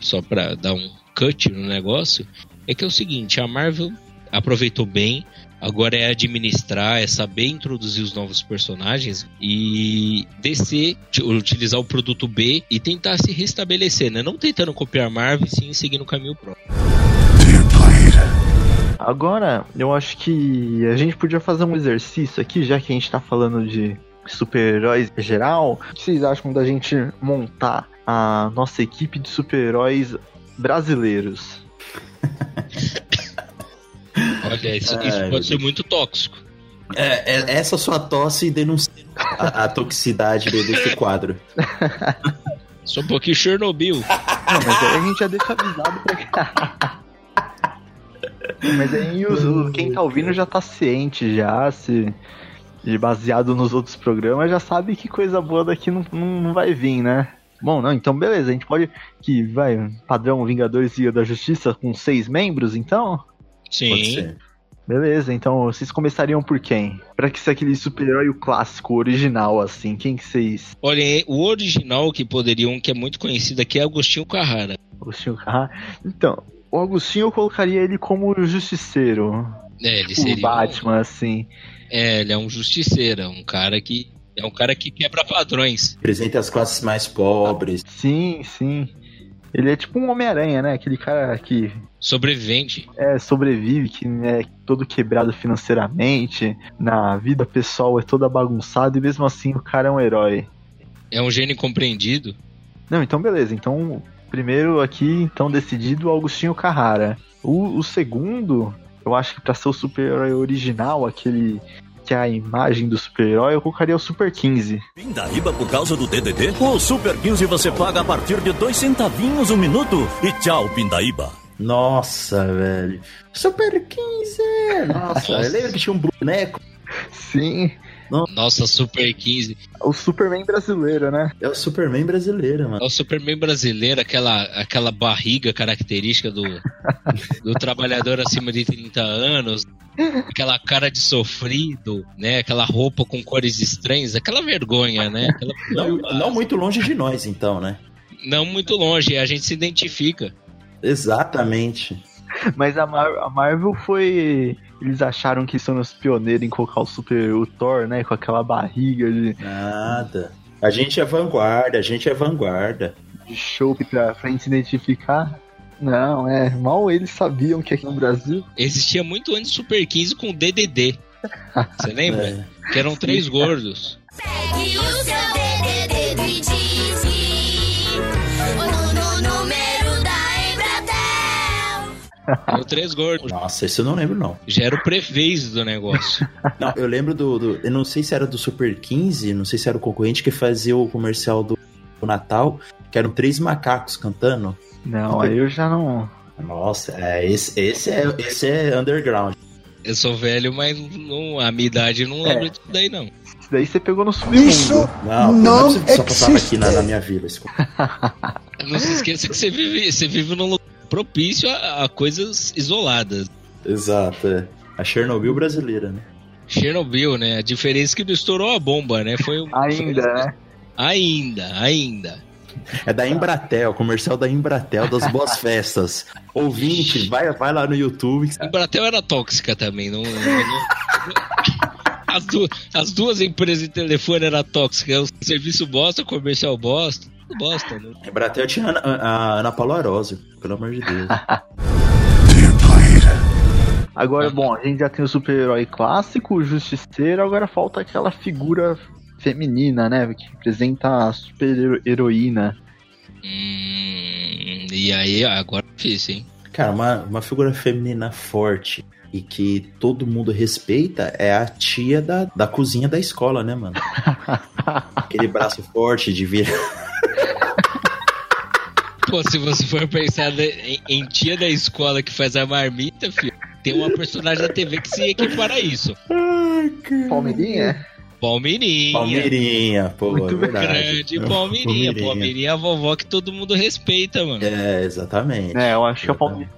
só para dar um cut no negócio, é que é o seguinte: a Marvel aproveitou bem, agora é administrar, é saber introduzir os novos personagens e descer, utilizar o produto B e tentar se restabelecer, né? Não tentando copiar a Marvel, sim seguindo o caminho próprio. Agora, eu acho que a gente podia fazer um exercício aqui, já que a gente tá falando de super-heróis em geral. O que vocês acham da gente montar a nossa equipe de super-heróis brasileiros? Olha, isso, é, isso pode ser muito tóxico. É, é, essa sua tosse denuncia a, a toxicidade desse quadro. Só um pouquinho Chernobyl. Não, mas aí a gente já deixa avisado pra Mas aí os, quem tá ouvindo já tá ciente já, se baseado nos outros programas, já sabe que coisa boa daqui não, não, não vai vir, né? Bom, não, então beleza, a gente pode que vai padrão Vingadores Liga da Justiça com seis membros, então? Sim. Beleza, então vocês começariam por quem? Pra que ser aquele super-herói clássico, original, assim, quem que vocês... Olha, o original que poderiam, que é muito conhecido aqui, é Agostinho Carrara. Agostinho Carrara? Então, o Agostinho eu colocaria ele como justiceiro. É, ele tipo seria... O Batman, um... assim. É, ele é um justiceiro, é um cara que... É um cara que quebra padrões. Representa as classes mais pobres. Sim, sim. Ele é tipo um Homem-Aranha, né? Aquele cara que. Sobrevivente. É, sobrevive, que é todo quebrado financeiramente, na vida pessoal é toda bagunçada e mesmo assim o cara é um herói. É um gênio compreendido. Não, então beleza. Então, primeiro aqui, então decidido, Augustinho Carrara. O, o segundo, eu acho que pra ser o super-herói original, aquele que é a imagem do super-herói, eu colocaria o Super 15. Pindaíba por causa do DDD? O Super 15 você paga a partir de dois centavinhos um minuto. E tchau, Pindaíba. Nossa, velho. Super 15! Nossa, lembra que tinha um boneco? Sim. Nossa, Super 15. O Superman brasileiro, né? É o Superman brasileiro, mano. É o Superman brasileiro, aquela, aquela barriga característica do, do trabalhador acima de 30 anos, aquela cara de sofrido, né? Aquela roupa com cores estranhas, aquela vergonha, né? Aquela... Não, não muito longe de nós, então, né? Não muito longe, a gente se identifica. Exatamente. Mas a, Mar- a Marvel foi. Eles acharam que são os pioneiros em colocar o Super o Thor, né? Com aquela barriga de, Nada. A gente é vanguarda, a gente é vanguarda. de chope pra, pra gente se identificar. Não, é. Mal eles sabiam que aqui no Brasil. Existia muito antes do Super 15 com DDD. Você lembra? É. Que eram três gordos. Pegue o seu Eram três gordos. Nossa, isso eu não lembro, não. Já era o prefez do negócio. Não, eu lembro do, do- Eu não sei se era do Super 15, não sei se era o concorrente que fazia o comercial do, do Natal, que eram três macacos cantando. Não, aí eu já não. Nossa, é, esse, esse, é, esse é underground. Eu sou velho, mas não, a minha idade não lembra disso daí, não. Isso daí você pegou no submundo. Não, não, é possível que só passava aqui na, na minha vila. esse- Não se esqueça que você vive, você vive num lugar propício a, a coisas isoladas. Exato, é. A Chernobyl brasileira, né? Chernobyl, né? A diferença é que não estourou a bomba, né? Foi um- Ainda, né? Ainda, ainda. É da Embratel, comercial da Embratel das boas festas. Ouvinte, vai, vai lá no YouTube. A Embratel era tóxica também. Não, não- não- As, du- as duas empresas de telefone eram tóxicas. O serviço bosta, o comercial bosta. Tudo bosta, né? Embratel tinha a, Ana- a Ana Paula Arósio, pelo amor de Deus. Agora, bom, a gente já tem o super-herói clássico, o justiceiro, agora falta aquela figura feminina, né? Que representa a super-heroína. Hum, e aí, agora é difícil, hein? Cara, uma, uma figura feminina forte e que todo mundo respeita é a tia da, da cozinha da escola, né, mano? Aquele braço forte de vir. Pô, se você for pensar em, em tia da escola que faz a marmita, filho, tem uma personagem da TV que se equipara a isso. Palmeirinha? Palmeirinha. Palmeirinha, pô, Muito é verdade. Grande Palmeirinha. Palmeirinha é a vovó que todo mundo respeita, mano. É, exatamente. É, eu acho que a Palme...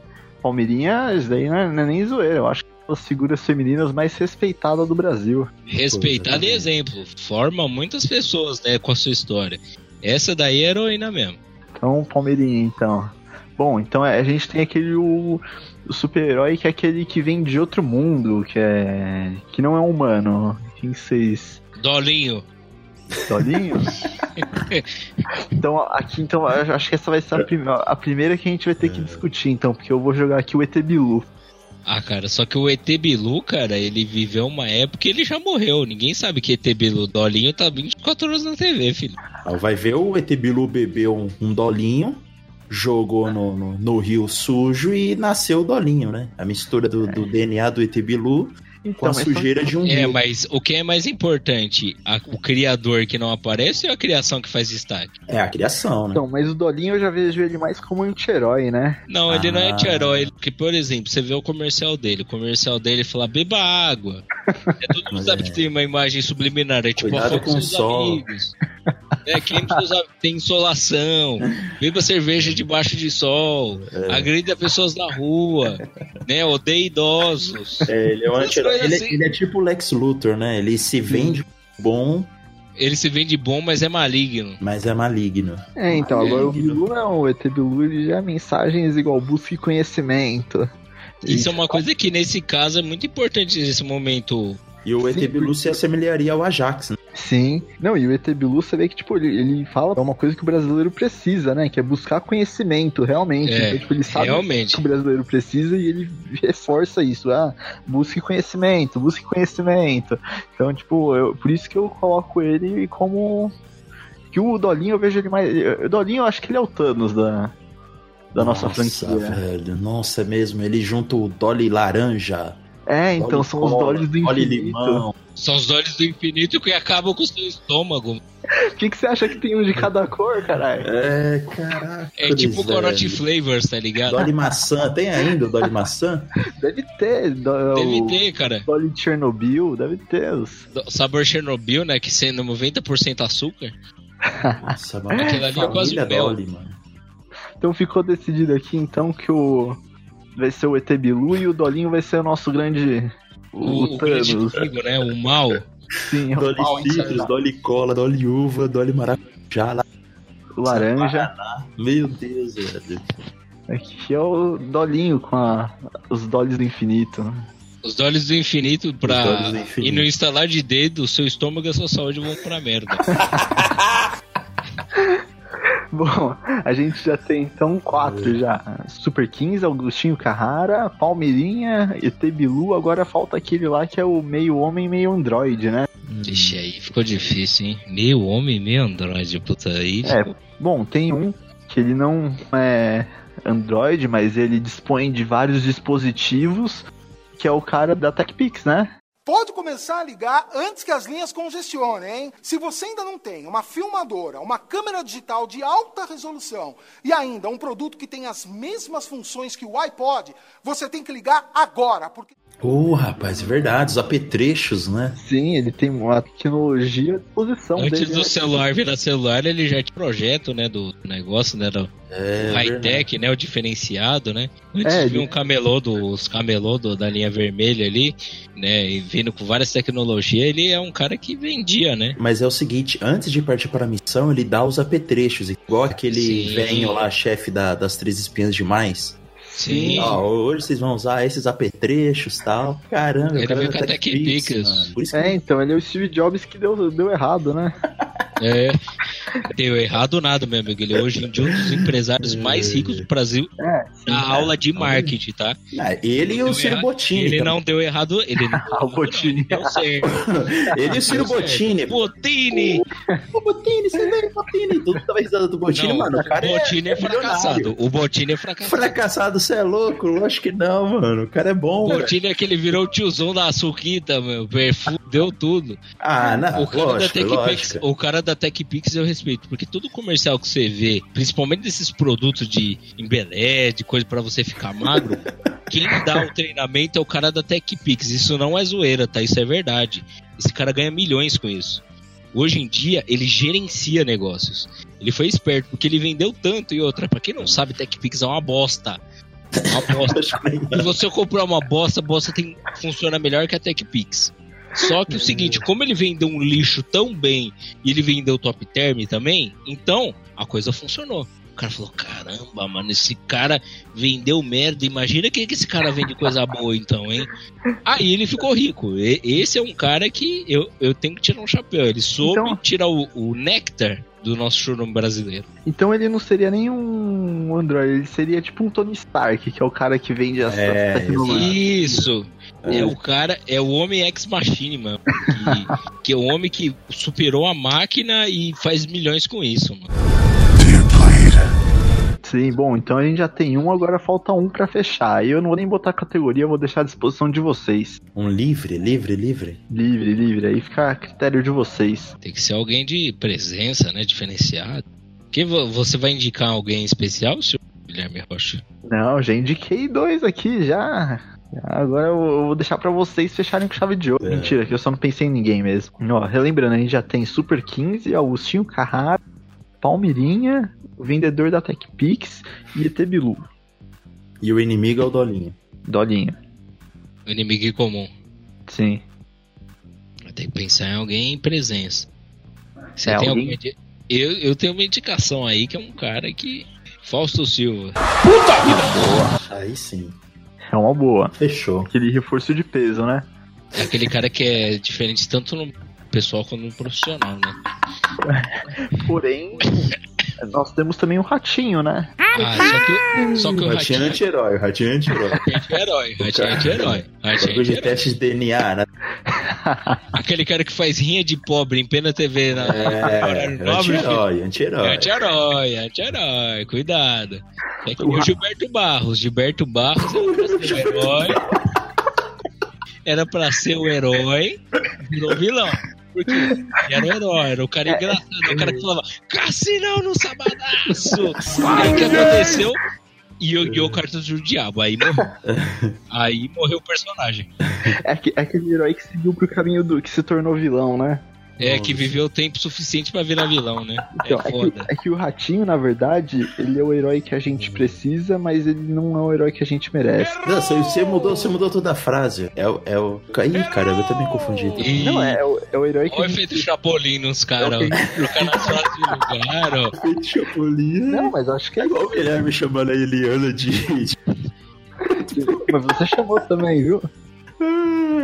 Palmeirinha, isso daí não é, não é nem zoeira. Eu acho que é uma das figuras femininas mais respeitadas do Brasil. Respeitado e exemplo. Forma muitas pessoas, né, com a sua história. Essa daí é heroína mesmo. Então, Palmeirinha, então. Bom, então é, a gente tem aquele o, o super-herói que é aquele que vem de outro mundo, que é que não é humano. Quem vocês Dolinho. Dolinho? então, aqui, então, eu acho que essa vai ser a, prime- a primeira que a gente vai ter que discutir, então, porque eu vou jogar aqui o ET Bilu. Ah, cara, só que o ET Bilu, cara, ele viveu uma época e ele já morreu. Ninguém sabe que ET Bilu. Dolinho tá 24 horas na TV, filho. Aí Vai ver o ET Bilu bebeu um, um dolinho, jogou no, no, no rio sujo e nasceu o dolinho, né? A mistura do, do DNA do ET Bilu com Então, a mas sujeira de um É, rio. mas o que é mais importante? A- o criador que não aparece ou a criação que faz destaque? É a criação, né? Então, mas o Dolinho eu já vejo ele mais como um anti-herói, né? Não, ele não é Ah. anti-herói. Porque, por exemplo, você vê o comercial dele. O comercial dele fala, beba água. É, todo mundo sabe é. que tem uma imagem subliminar. É tipo, Cuidado a foto com o dos seus sol. amigos. É, quem tem insolação. Beba cerveja debaixo de sol. É. Agrida pessoas na rua. Né, odeia idosos. É, ele é um Essas Ele, assim. ele é tipo o Lex Luthor, né? Ele se vende bom, Ele se vende bom, mas é maligno. mas é maligno. É, então, agora o Maligno. Bilu não, o ET Bilu ele já é mensagens igual busca e conhecimento. Isso é uma coisa que, nesse caso, é muito importante nesse momento. E o ET Sim, Bilu se assemelharia ao Ajax, né? Sim. Não, e o ET Bilu, você vê que, tipo, ele, ele fala é uma coisa que o brasileiro precisa, né? Que é buscar conhecimento, realmente. É, então, tipo, ele sabe realmente. que o brasileiro precisa e ele reforça isso. Ah, busque conhecimento, busque conhecimento. Então, tipo, eu- por isso que eu coloco ele como. Que o Dolinho eu vejo ele mais. O Dolinho eu acho que ele é o Thanos da, da nossa, franquia. velho. Nossa, é mesmo. Ele junta o Dolly laranja. É, então são os Dollies do infinito. São os olhos do infinito que acabam com o seu estômago. O que, que você acha que tem um de cada cor, caralho? É, caraca. É tipo o. Corote Flavors, tá ligado? Dolly maçã. Tem ainda o Dolly maçã? Deve ter. do- Deve o ter, cara. Dolly de Chernobyl, deve ter. Os... Do- Sabor Chernobyl, né? Que sendo 90% açúcar. Nossa, mano. Aquilo ali é quase mel. Dolly, mano. Então ficou decidido aqui, então, que o. Vai ser o ET Bilu e o Dolinho vai ser o nosso grande. O, O, o grande Thanos. inimigo, né? O mal. Sim, o mal Dolly citrus, insano. Dolly cola, Dolly uva, Dolly maracujá. lá- laranja. Meu Deus, velho. Aqui é o Dolinho com a- os Dollies do infinito. Os dolhos do infinito pra. do infinito. E no instalar de dedo, o seu estômago e a sua saúde vão pra merda. Bom, a gente já tem então quatro já. Super 15, Augustinho Carrara, Palmeirinha, ET Bilu, agora falta aquele lá que é o meio homem, meio androide, né? Ixi, aí ficou difícil, hein? Meio homem, meio androide, puta aí. É. ficou- Bom, tem um que ele não é Android, mas ele dispõe de vários dispositivos, que é o cara da TechPix, né? Pode começar a ligar antes que as linhas congestionem, hein? Se você ainda não tem uma filmadora, uma câmera digital de alta resolução e ainda um produto que tem as mesmas funções que o iPod, você tem que ligar agora, porque Ô, rapaz, é verdade, os apetrechos, né? Sim, ele tem uma tecnologia à disposição Antes dele. do né? celular virar celular, ele já tinha projeto, né? Do negócio, né? Do É, high-tech, né? O diferenciado, né? Antes É, de vir ele- um camelô, dos camelô do- da linha vermelha ali, né? E vindo com várias tecnologias, ele é um cara que vendia, né? Mas é o seguinte, antes de partir para a missão, ele dá os apetrechos, igual aquele Sim. velho lá, chefe da- das três espinhas demais. Sim. Ó, hoje vocês vão usar esses apetrechos e tal. Caramba, Ele veio com a isso que É, então, ele é o Steve Jobs que deu, deu errado, né? É. Deu errado nada, meu amigo. Ele é hoje em dia um dos empresários mais ricos do Brasil É, na aula de marketing, tá? Ele e o Deu Ciro errado. Bottini. Ele também. não deu errado. Ele não Ah, o Bottini. Deu certo. Ele e o Ciro Deu. Bottini. Bottini! Ô, Bottini, você veio, Bottini. Tudo tava risada do Bottini, Não, mano. O cara o Bottini é, fracassado. O Bottini é fracassado. Fracassado, você é louco? Lógico que não, mano. O cara é bom, O velho. Bottini é aquele virou o tiozão da Suquita, meu. Perfume, deu tudo. Ah, não, o cara lógico, TechPix, lógico. o cara da TechPix eu respeito, porque todo comercial que você vê, principalmente desses produtos de embelé, de coisa pra você ficar magro, quem dá o treinamento é o cara da TechPix. Isso não é zoeira, tá? Isso é verdade. Esse cara ganha milhões com isso. Hoje em dia, ele gerencia negócios. Ele foi esperto, porque ele vendeu tanto e outra. Pra quem não sabe, TechPix é uma bosta. É Uma bosta. Se você comprar uma bosta, a bosta tem, funciona melhor que a TechPix. Só que o seguinte, como ele vendeu um lixo tão bem e ele vendeu top term também, então a coisa funcionou. O cara falou: caramba, mano, esse cara vendeu merda. Imagina que, que esse cara vende coisa boa, então, hein? Aí ele ficou rico. E- esse é um cara que eu, eu tenho que tirar um chapéu. Ele soube Então- tirar o, o néctar do nosso showroom brasileiro. Então ele não seria nem um Android, ele seria tipo um Tony Stark, que é o cara que vende as, É, tecnologias. Isso. É o cara, é o homem ex-machine, mano. Que, que é o homem que superou a máquina e faz milhões com isso, mano. Sim, bom, então a gente já tem um, agora falta um pra fechar. Aí eu não vou nem botar categoria, eu vou deixar à disposição de vocês. Um livre, livre, livre. Livre, livre, aí fica a critério de vocês. Tem que ser alguém de presença, né? Diferenciado. Que vo- você vai indicar alguém especial, senhor Guilherme Rocha? Não, já indiquei dois aqui já. Agora eu vou deixar pra vocês fecharem com chave de ouro. É. Mentira, que eu só não pensei em ninguém mesmo. Ó, relembrando, a gente já tem Super 15, Augustinho Carrara, Palmeirinha, o vendedor da TechPix e ET Bilu. E o inimigo é o Dolinho. Dolinho. O inimigo em comum. Sim. Tem que pensar em alguém em presença. Você É, tem alguém- alguma eu, eu tenho uma indicação aí que é um cara que. Fausto Silva. Aí sim. É uma boa. Fechou. Aquele reforço de peso, né? É aquele cara que é diferente tanto no pessoal quanto no profissional, né? Porém, nós temos também o ratinho, né? Ah, só que, só que o Ratinho é é anti-herói, o Ratinho é anti-herói. anti-herói. Ratinho é anti-herói. Ratinho é Bagulho de anti-herói. teste de DNA, né? Aquele cara que faz rinha de pobre em Pena TV na É, nobre. anti-herói, É anti-herói. anti-herói, é anti-herói, cuidado. É que o Gilberto Barros. Gilberto Barros era pra ser o herói. Era pra ser o herói, virou vilão. Porque era o herói, era o cara engraçado, o cara que falava Cassinão no sabadaço! Aí o que aconteceu? E o, o cartão do diabo, aí morreu. Aí morreu o personagem. É, aque- é aquele herói que seguiu pro caminho do. que se tornou vilão, né? É, que viveu o tempo suficiente pra virar vilão, né? Então, é é, que, foda. é que o Ratinho, na verdade, ele é o herói que a gente precisa, mas ele não é o herói que a gente merece. Não, você, você mudou, você mudou toda a frase. É, o- é o. Ih, caramba, eu também confundi. E... Não, é, o- é o herói que Olha o gente... efeito Chapolin nos caras, É o ó. Trocando as frases de lugar, ó. Chapolin. Não, mas acho que É é igual o Guilherme chamando a Eliana de. Mas você chamou também, viu?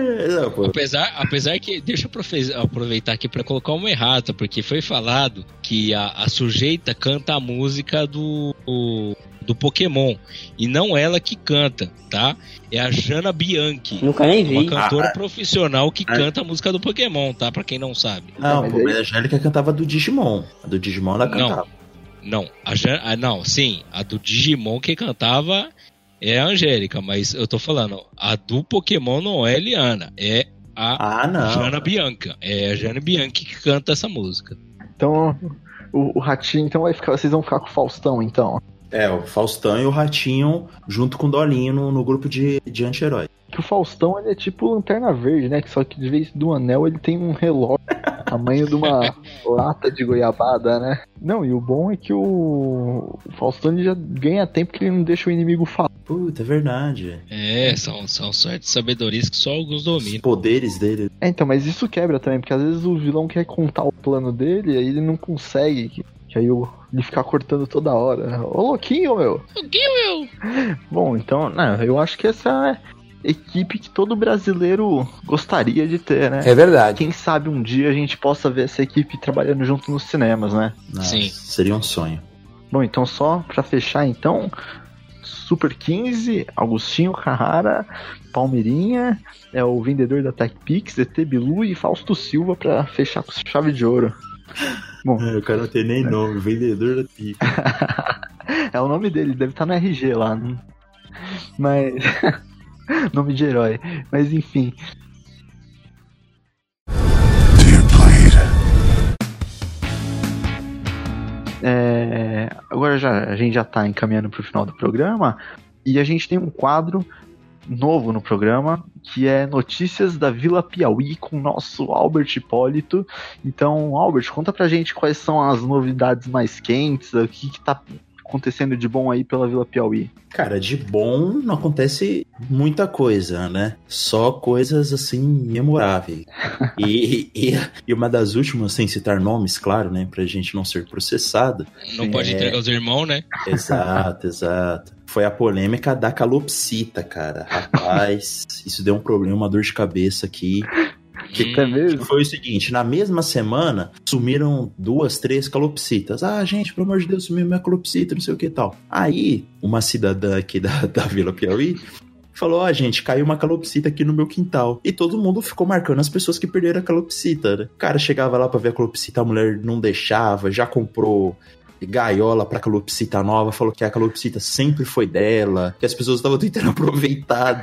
É, Não, pô. Apesar, apesar que, deixa eu aproveitar aqui pra colocar uma errata, porque foi falado que a, a sujeita canta a música do, do Pokémon. E não ela que canta, tá? É a Jana Bianchi. Nunca nem Uma vi. cantora Ah, profissional que ah. canta a música do Pokémon, tá? Pra quem não sabe. Não, mas pô, mas a Angélica cantava do Digimon. A do Digimon ela Não. cantava. Não, a Jan, ah, não, sim, a do Digimon que cantava é a Angélica, mas eu tô falando, a do Pokémon não é a Eliana, é a Ah, não. Jana Bianca. É a Jana Bianchi que canta essa música. Então, o, o Ratinho, então vai ficar, vocês vão ficar com o Faustão, então. É, o Faustão e o Ratinho junto com o Dolinho no, no grupo de, de anti-herói. Que o Faustão, ele é tipo Lanterna Verde, né? Que só que de vez do anel ele tem um relógio tamanho de uma lata de goiabada, né? Não, e o bom é que o, o Faustão ele já ganha tempo que ele não deixa o inimigo falar. Puta, é verdade. É, são, são certas sabedorias que só alguns Os dominam. poderes dele. É, então, mas isso quebra também, porque às vezes o vilão quer contar o plano dele, aí ele não consegue. Que, aí o- ele fica cortando toda hora. Ô louquinho, meu! O que, meu? Bom, então, não, eu acho que essa é a equipe que todo brasileiro gostaria de ter, né? É verdade. Quem sabe um dia a gente possa ver essa equipe trabalhando junto nos cinemas, né? Nossa, Sim. Seria um sonho. Bom, então só pra fechar então, Super 15, Agostinho Carrara, Palmeirinha, é o vendedor da TechPix, ET Bilu e Fausto Silva pra fechar com chave de ouro. Bom, É, o cara não tem nem nome, vendedor da pica. é o nome dele, deve estar no RG lá. né? Mas. nome de herói. Mas enfim. É, agora já, a gente já tá encaminhando pro final do programa e a gente tem um quadro novo no programa que é Notícias da Vila Piauí com o nosso Albert Hipólito. Então, Albert, conta pra gente quais são as novidades mais quentes, o que, que tá acontecendo de bom aí pela Vila Piauí. Cara, de bom não acontece muita coisa, né? Só coisas assim memoráveis. E, e, e uma das últimas, sem citar nomes, claro, né? Pra gente não ser processado. Não Sim, pode é. entregar os irmãos, né? Exato, exato. Foi a polêmica da calopsita, cara. Rapaz, isso deu um problema, uma dor de cabeça aqui. Hum, Até mesmo? Foi o seguinte, na mesma semana, sumiram duas, três calopsitas. Ah, gente, pelo amor de Deus, sumiu minha calopsita, não sei o que e tal. Aí, uma cidadã aqui da, da Vila Piauí falou, ó, gente, caiu uma calopsita aqui no meu quintal. E todo mundo ficou marcando as pessoas que perderam a calopsita, né? O cara chegava lá pra ver a calopsita, a mulher não deixava, já comprou gaiola pra calopsita nova, falou que a calopsita sempre foi dela, que as pessoas estavam tentando aproveitar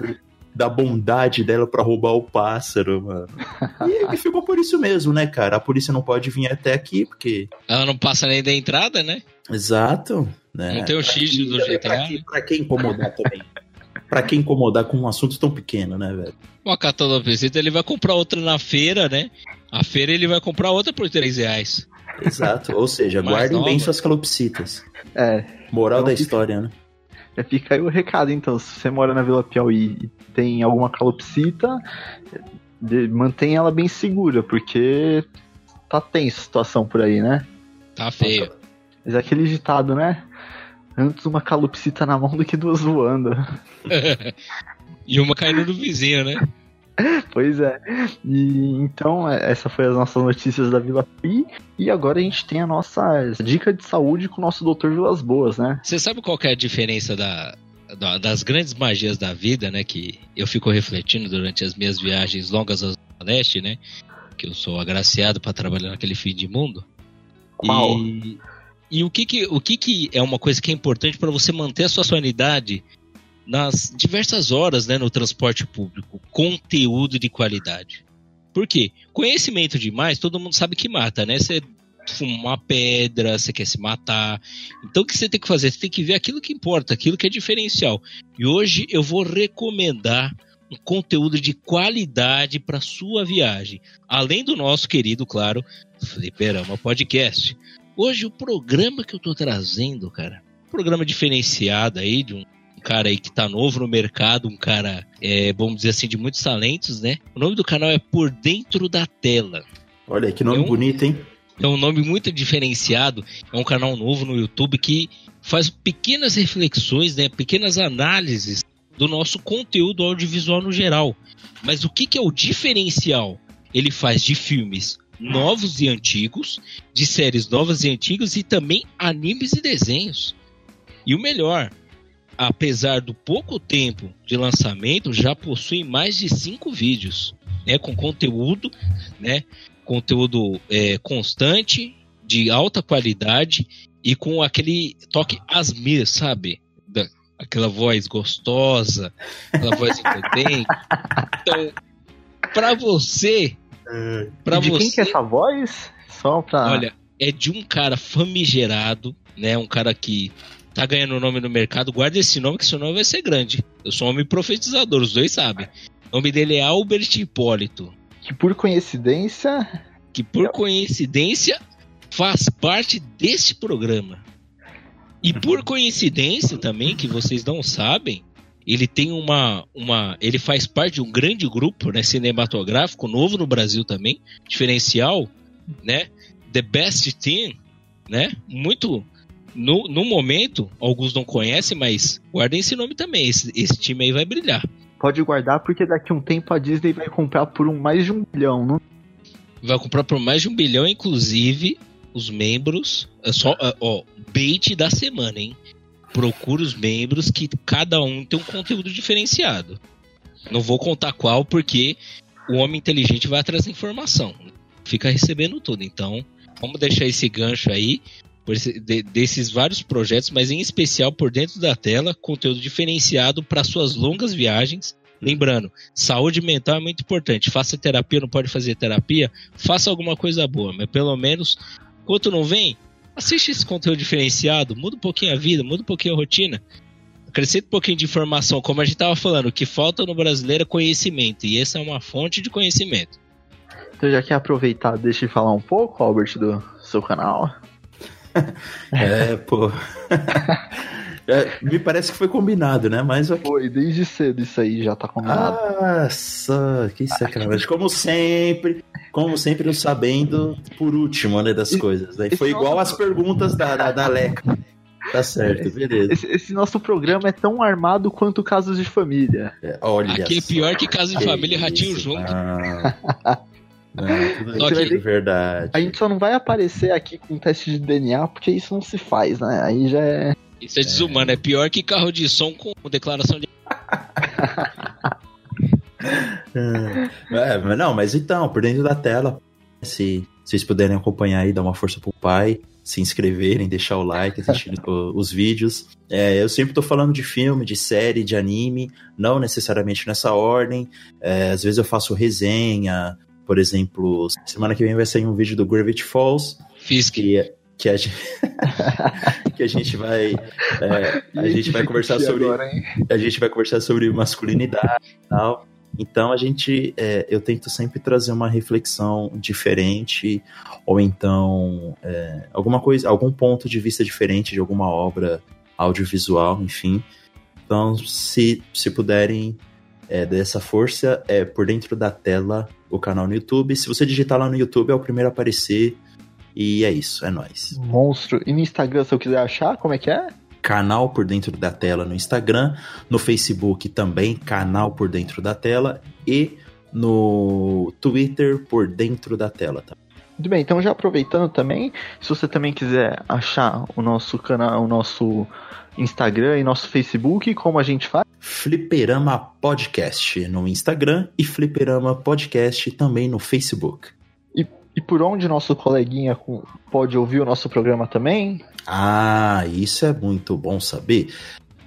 da bondade dela pra roubar o pássaro, mano. E, e ficou por isso mesmo, né, cara? A polícia não pode vir até aqui, porque. Ela não passa nem da entrada, né? Exato. Né? Não tem o X do Pra GTA. que, pra que incomodar também? pra que incomodar com um assunto tão pequeno, né, velho? Uma catalopsita, ele vai comprar outra na feira, né? A feira ele vai comprar outra por 3 reais. Exato. Ou seja, Mais guardem bem nova. suas calopsitas. É, Moral Então da história, né? é, fica aí o recado então. Se você mora na Vila Piauí e tem alguma calopsita, de- mantenha ela bem segura, porque tá tensa a situação por aí, né? Tá feio. Mas é aquele ditado, né? Antes uma calopsita na mão do que duas voando. e uma caindo no vizinho, né? Pois é. E então, é, essa foi as nossas notícias da Vila Pi. E agora a gente tem a nossa dica de saúde com o nosso Dr. Vilas Boas, né? Você sabe qual que é a diferença da, da- das grandes magias da vida, né? Que eu fico refletindo durante as minhas viagens longas ao leste, né? Que eu sou agraciado para trabalhar naquele fim de mundo. Qual? E, e o, que, que, o que, que é uma coisa que é importante para você manter a sua sanidade nas diversas horas né, no transporte público? Conteúdo de qualidade. Por quê? Conhecimento demais, todo mundo sabe que mata, né? Você fuma uma pedra, você quer se matar. Então o que você tem que fazer? Você tem que ver aquilo que importa, aquilo que é diferencial. E hoje eu vou recomendar um conteúdo de qualidade para sua viagem. Além do nosso querido, claro, Fliperama Podcast. Hoje o programa que eu tô trazendo, cara, um programa diferenciado aí de um cara aí que tá novo no mercado, um cara, é, vamos dizer assim, de muitos talentos, né? O nome do canal é Por Dentro da Tela. Olha aí, que nome Eu- bonito, hein? É um nome muito diferenciado, é um canal novo no YouTube que faz pequenas reflexões, né, pequenas análises do nosso conteúdo audiovisual no geral. Mas o que, que é o diferencial? Ele faz de filmes novos e antigos, de séries novas e antigas e também animes e desenhos. E o melhor, apesar do pouco tempo de lançamento, já possui mais de cinco vídeos, né, com conteúdo, né, conteúdo é, constante, de alta qualidade e com aquele toque asmir, sabe? Da, aquela voz gostosa, aquela voz envolvente. Então, pra você, pra E de você, quem que é essa voz? Só pra. olha, é de um cara famigerado, né? Um cara que tá ganhando nome no mercado. Guarda esse nome, que seu nome vai ser grande. Eu sou um homem profetizador, os dois sabem. O nome dele é Albert Hipólito. Que por coincidência. que por coincidência faz parte deste programa. E por coincidência também, que vocês não sabem, ele tem uma, uma. Ele faz parte de um grande grupo né, cinematográfico, novo no Brasil também, diferencial, né? The Best Team, né? Muito. No, no momento, alguns não conhecem, mas guardem esse nome também. Esse, esse time aí vai brilhar. Pode guardar, porque daqui a um tempo a Disney vai comprar por um, mais de um bilhão, não? vai comprar por mais de um bilhão, inclusive os membros. É só, é, ó, bait da semana, hein? Procura os membros que cada um tem um conteúdo diferenciado. Não vou contar qual, porque o homem inteligente vai atrás da informação. Fica recebendo tudo. Então, vamos deixar esse gancho aí. Esse- de- desses vários projetos, mas em especial por dentro da tela, conteúdo diferenciado para suas longas viagens. Lembrando, saúde mental é muito importante. Faça terapia, não pode fazer terapia, faça alguma coisa boa, mas pelo menos, enquanto não vem, assiste esse conteúdo diferenciado, muda um pouquinho a vida, muda um pouquinho a rotina. Acrescenta um pouquinho de informação, como a gente estava falando, o que falta no brasileiro é conhecimento, e essa é uma fonte de conhecimento. Então já quer aproveitar, deixa eu falar um pouco, Albert, do seu canal. É, pô. É, me parece que foi combinado, né? Mas ok. Foi, desde cedo isso aí já tá combinado. Nossa, que sacanagem. Como sempre, como sempre, eu sabendo por último, né, das coisas. Né? Foi igual as perguntas da, da, da Leca. Tá certo, beleza. Esse, esse nosso programa é tão armado quanto casos de família. É, Olha Aqui é pior que casa de família e ratinho junto. Não, Só que- é verdade. A gente só não vai aparecer aqui com teste de DNA, porque isso não se faz, né? Aí já é. Isso é desumano, é pior que carro de som com declaração de. É, mas não, mas então, por dentro da tela, se vocês puderem acompanhar aí, dar uma força pro pai, se inscreverem, deixar o like, assistir os vídeos. É, eu sempre tô falando de filme, de série, de anime, não necessariamente nessa ordem. É, às vezes eu faço resenha, por exemplo, semana que vem vai sair um vídeo do Gravity Falls, Fisk. que, que, a, gente, que a gente vai. é, a gente vai conversar sobre a gente vai conversar sobre masculinidade e tal. Então a gente, é, eu tento sempre trazer uma reflexão diferente, ou então é, alguma coisa, algum ponto de vista diferente de alguma obra audiovisual, enfim. Então, se, se puderem é, dessa força, é por dentro da tela o canal no YouTube. Se você digitar lá no YouTube, é o primeiro a aparecer. E é isso, é nóis. Monstro. E no Instagram, se eu quiser achar, como é que é? canal por dentro da tela no Instagram, no Facebook também, canal por dentro da tela e no Twitter por dentro da tela. Tá? Muito bem, então já aproveitando também, se você também quiser achar o nosso canal, o nosso Instagram e nosso Facebook, como a gente faz? Fliperama Podcast no Instagram e Fliperama Podcast também no Facebook. E por onde nosso coleguinha pode ouvir o nosso programa também? Ah, isso é muito bom saber.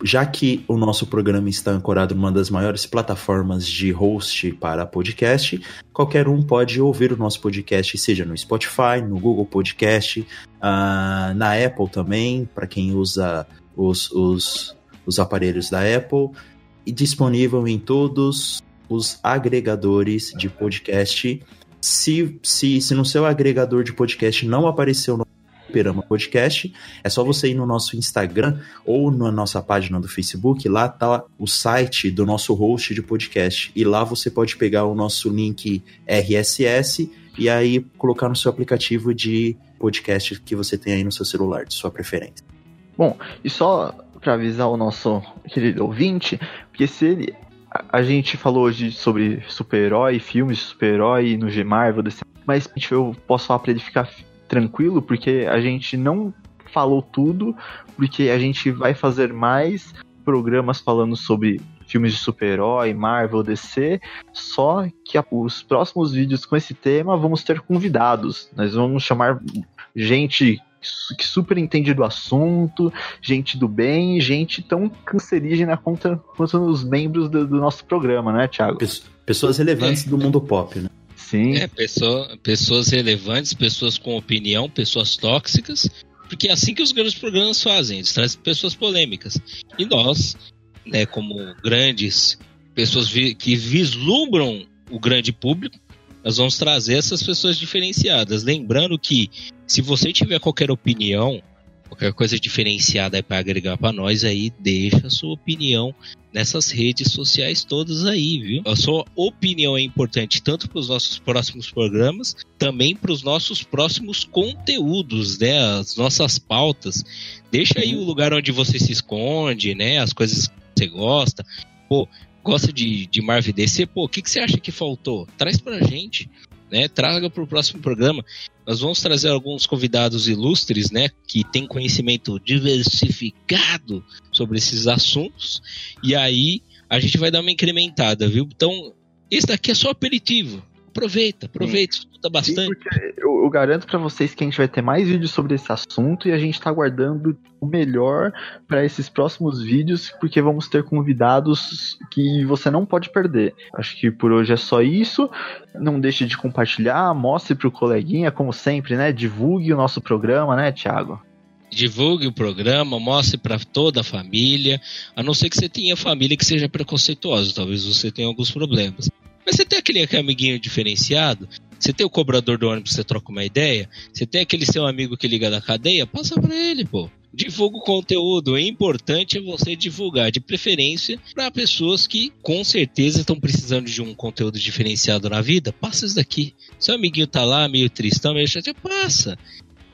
Já que o nosso programa está ancorado numa das maiores plataformas de host para podcast, qualquer um pode ouvir o nosso podcast, seja no Spotify, no Google Podcast, ah, na Apple também, para quem usa os, os, os aparelhos da Apple, e disponível em todos os agregadores de podcast. Se, se, se no seu agregador de podcast não apareceu Fliperama Podcast, é só você ir no nosso Instagram ou na nossa página do Facebook, lá tá o site do nosso host de podcast. E lá você pode pegar o nosso link RSS e aí colocar no seu aplicativo de podcast que você tem aí no seu celular, de sua preferência. Bom, e só pra avisar o nosso querido ouvinte, porque se ele. A, gente falou hoje sobre super-herói, filmes super-herói no G Marvel, mas eu posso falar pra ele ficar tranquilo, porque a gente não falou tudo, porque a gente vai fazer mais programas falando sobre filmes de super-herói, Marvel, DC, só que a- os próximos vídeos com esse tema vamos ter convidados. Nós vamos chamar gente que super entende do assunto, gente do bem, gente tão cancerígena quanto, quanto os membros do, do nosso programa, né, Thiago? Pes- Pessoas relevantes do mundo pop, né? Sim. É, pessoa- pessoas relevantes, pessoas com opinião, pessoas tóxicas, porque é assim que os grandes programas fazem, eles trazem pessoas polêmicas. E nós, né, como grandes pessoas vi- que vislumbram o grande público, nós vamos trazer essas pessoas diferenciadas. Lembrando que se você tiver qualquer opinião, qualquer coisa diferenciada aí para agregar para nós aí, deixa a sua opinião nessas redes sociais todas aí, viu? A sua opinião é importante tanto para os nossos próximos programas, também para os nossos próximos conteúdos, né? As nossas pautas. Deixa aí o lugar onde você se esconde, né? As coisas que você gosta. Pô, gosta de, de Marvel DC? Pô, o que, que você acha que faltou? Traz pra gente, né? Traga pro próximo programa. Nós vamos trazer alguns convidados ilustres, né? Que tem conhecimento diversificado sobre esses assuntos. E aí a gente vai dar uma incrementada, viu? Então, esse daqui é só aperitivo. Aproveita, aproveita, escuta Sim, bastante. porque eu, eu garanto pra vocês que a gente vai ter mais vídeos sobre esse assunto e a gente tá guardando o melhor pra esses próximos vídeos, porque vamos ter convidados que você não pode perder. Acho que por hoje é só isso. Não deixe de compartilhar, mostre pro coleguinha, como sempre, né? Divulgue o nosso programa, né, Thiago? Divulgue o programa, mostre para toda a família. A não ser que você tenha família que seja preconceituosa, talvez você tenha alguns problemas. Mas você tem aquele, amiguinho diferenciado, você tem o cobrador do ônibus você troca uma ideia, você tem aquele seu amigo que liga da cadeia, passa para ele, pô. Divulga o conteúdo. O importante é você divulgar, de preferência, para pessoas que com certeza estão precisando de um conteúdo diferenciado na vida. Passa isso daqui. Seu amiguinho tá lá meio tristão, meio chateado, passa.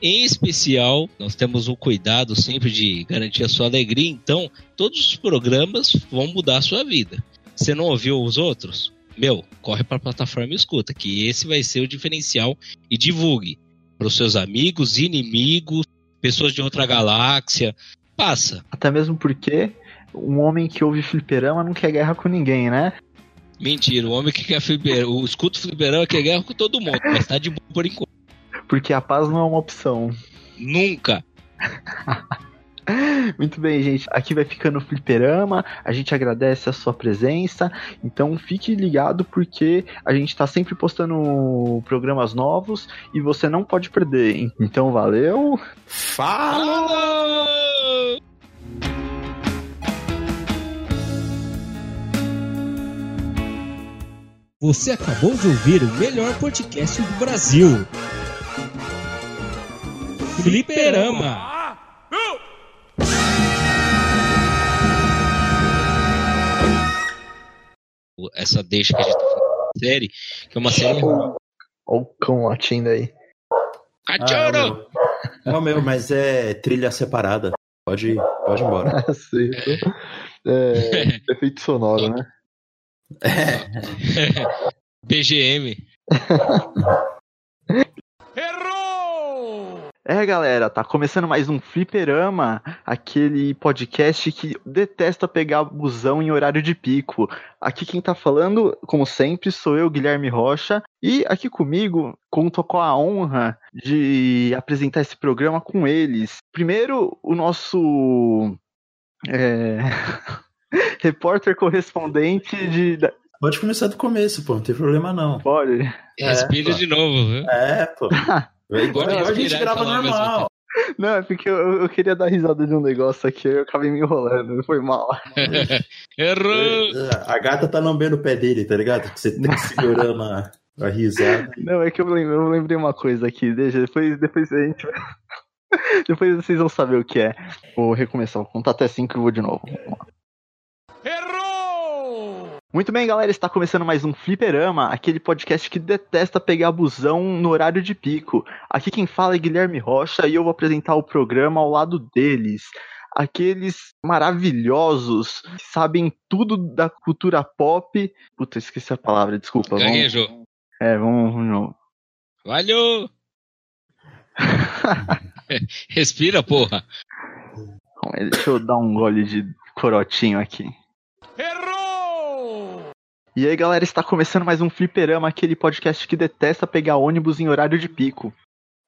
Em especial, nós temos o cuidado sempre de garantir a sua alegria, então todos os programas vão mudar a sua vida. Você não ouviu os outros? Meu, corre para a plataforma e escuta, que esse vai ser o diferencial e divulgue para os seus amigos, inimigos, pessoas de outra galáxia. Passa. Até mesmo porque um homem que ouve fliperama não quer guerra com ninguém, né? Mentira, o homem que quer fliperão, o escuta fliperão quer guerra com todo mundo, mas tá de boa por enquanto. Porque a paz não é uma opção. Nunca. Muito bem, gente. Aqui vai ficando o Fliperama. A gente agradece a sua presença. Então fique ligado porque a gente tá sempre postando programas novos e você não pode perder. hein? Então valeu. Fala! Falou! Você acabou de ouvir o melhor podcast do Brasil. Fliperama. Essa deixa que a gente tá falando da série, que é uma série. Olha o cão latindo aí. Cachorro! Ah, Não, meu, mas é trilha separada. Pode, pode ir embora. Aceito. É, efeito sonoro, né? BGM. É, galera, tá começando mais um Fliperama, aquele podcast que detesta pegar busão em horário de pico. Aqui quem tá falando, como sempre, sou eu, Guilherme Rocha, e aqui comigo conto com a honra de apresentar esse programa com eles. Primeiro, o nosso é, repórter correspondente de. Pode começar do começo, pô. Não tem problema, não. Pode. Respira pô. de novo, viu? É, pô. Igual, igual a gente grava normal. Não, é porque eu, eu queria dar risada de um negócio aqui, eu acabei me enrolando, foi mal. Errou! A gata tá lambendo o pé dele, tá ligado? Você tá segurando a, a risada. Não, é que eu lembrei, eu lembrei uma coisa aqui, deixa, depois, depois a gente. depois vocês vão saber o que é. Vou recomeçar, vou contar até 5 e vou de novo. Errou! Muito bem, galera, está começando mais um Fliperama, aquele podcast que detesta pegar busão no horário de pico. Aqui quem fala é Guilherme Rocha e eu vou apresentar o programa ao lado deles. Aqueles maravilhosos que sabem tudo da cultura pop. Puta, esqueci a palavra, desculpa. Vamos, Gaguejou. é, vamos novo. Valeu! Respira, porra. Deixa eu dar um gole de corotinho aqui. E aí, galera, está começando mais um Fliperama, aquele podcast que detesta pegar ônibus em horário de pico.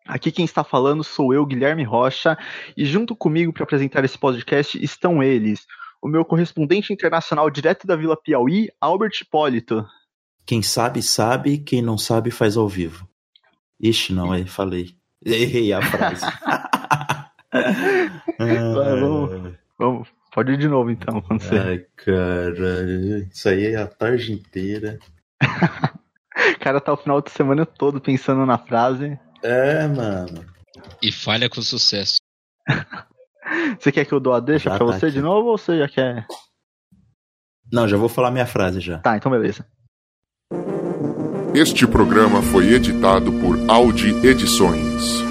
Aqui quem está falando sou eu, Guilherme Rocha, e junto comigo para apresentar esse podcast estão eles, o meu correspondente internacional direto da Vila Piauí, Albert Hipólito. Quem sabe, sabe. Quem não sabe, faz ao vivo. Ixi, não, aí falei. Errei a frase. Vai, vamos. Vamos, pode ir de novo então, quando você. Ai, cara. Isso aí é a tarde inteira. O cara tá o final de semana todo pensando na frase. É, mano. E falha com sucesso. Você quer que eu dou a deixa Já pra tá você aqui. de novo ou você já quer? Não, já vou falar minha frase já. Tá, então beleza. Este programa foi editado por Audi Edições.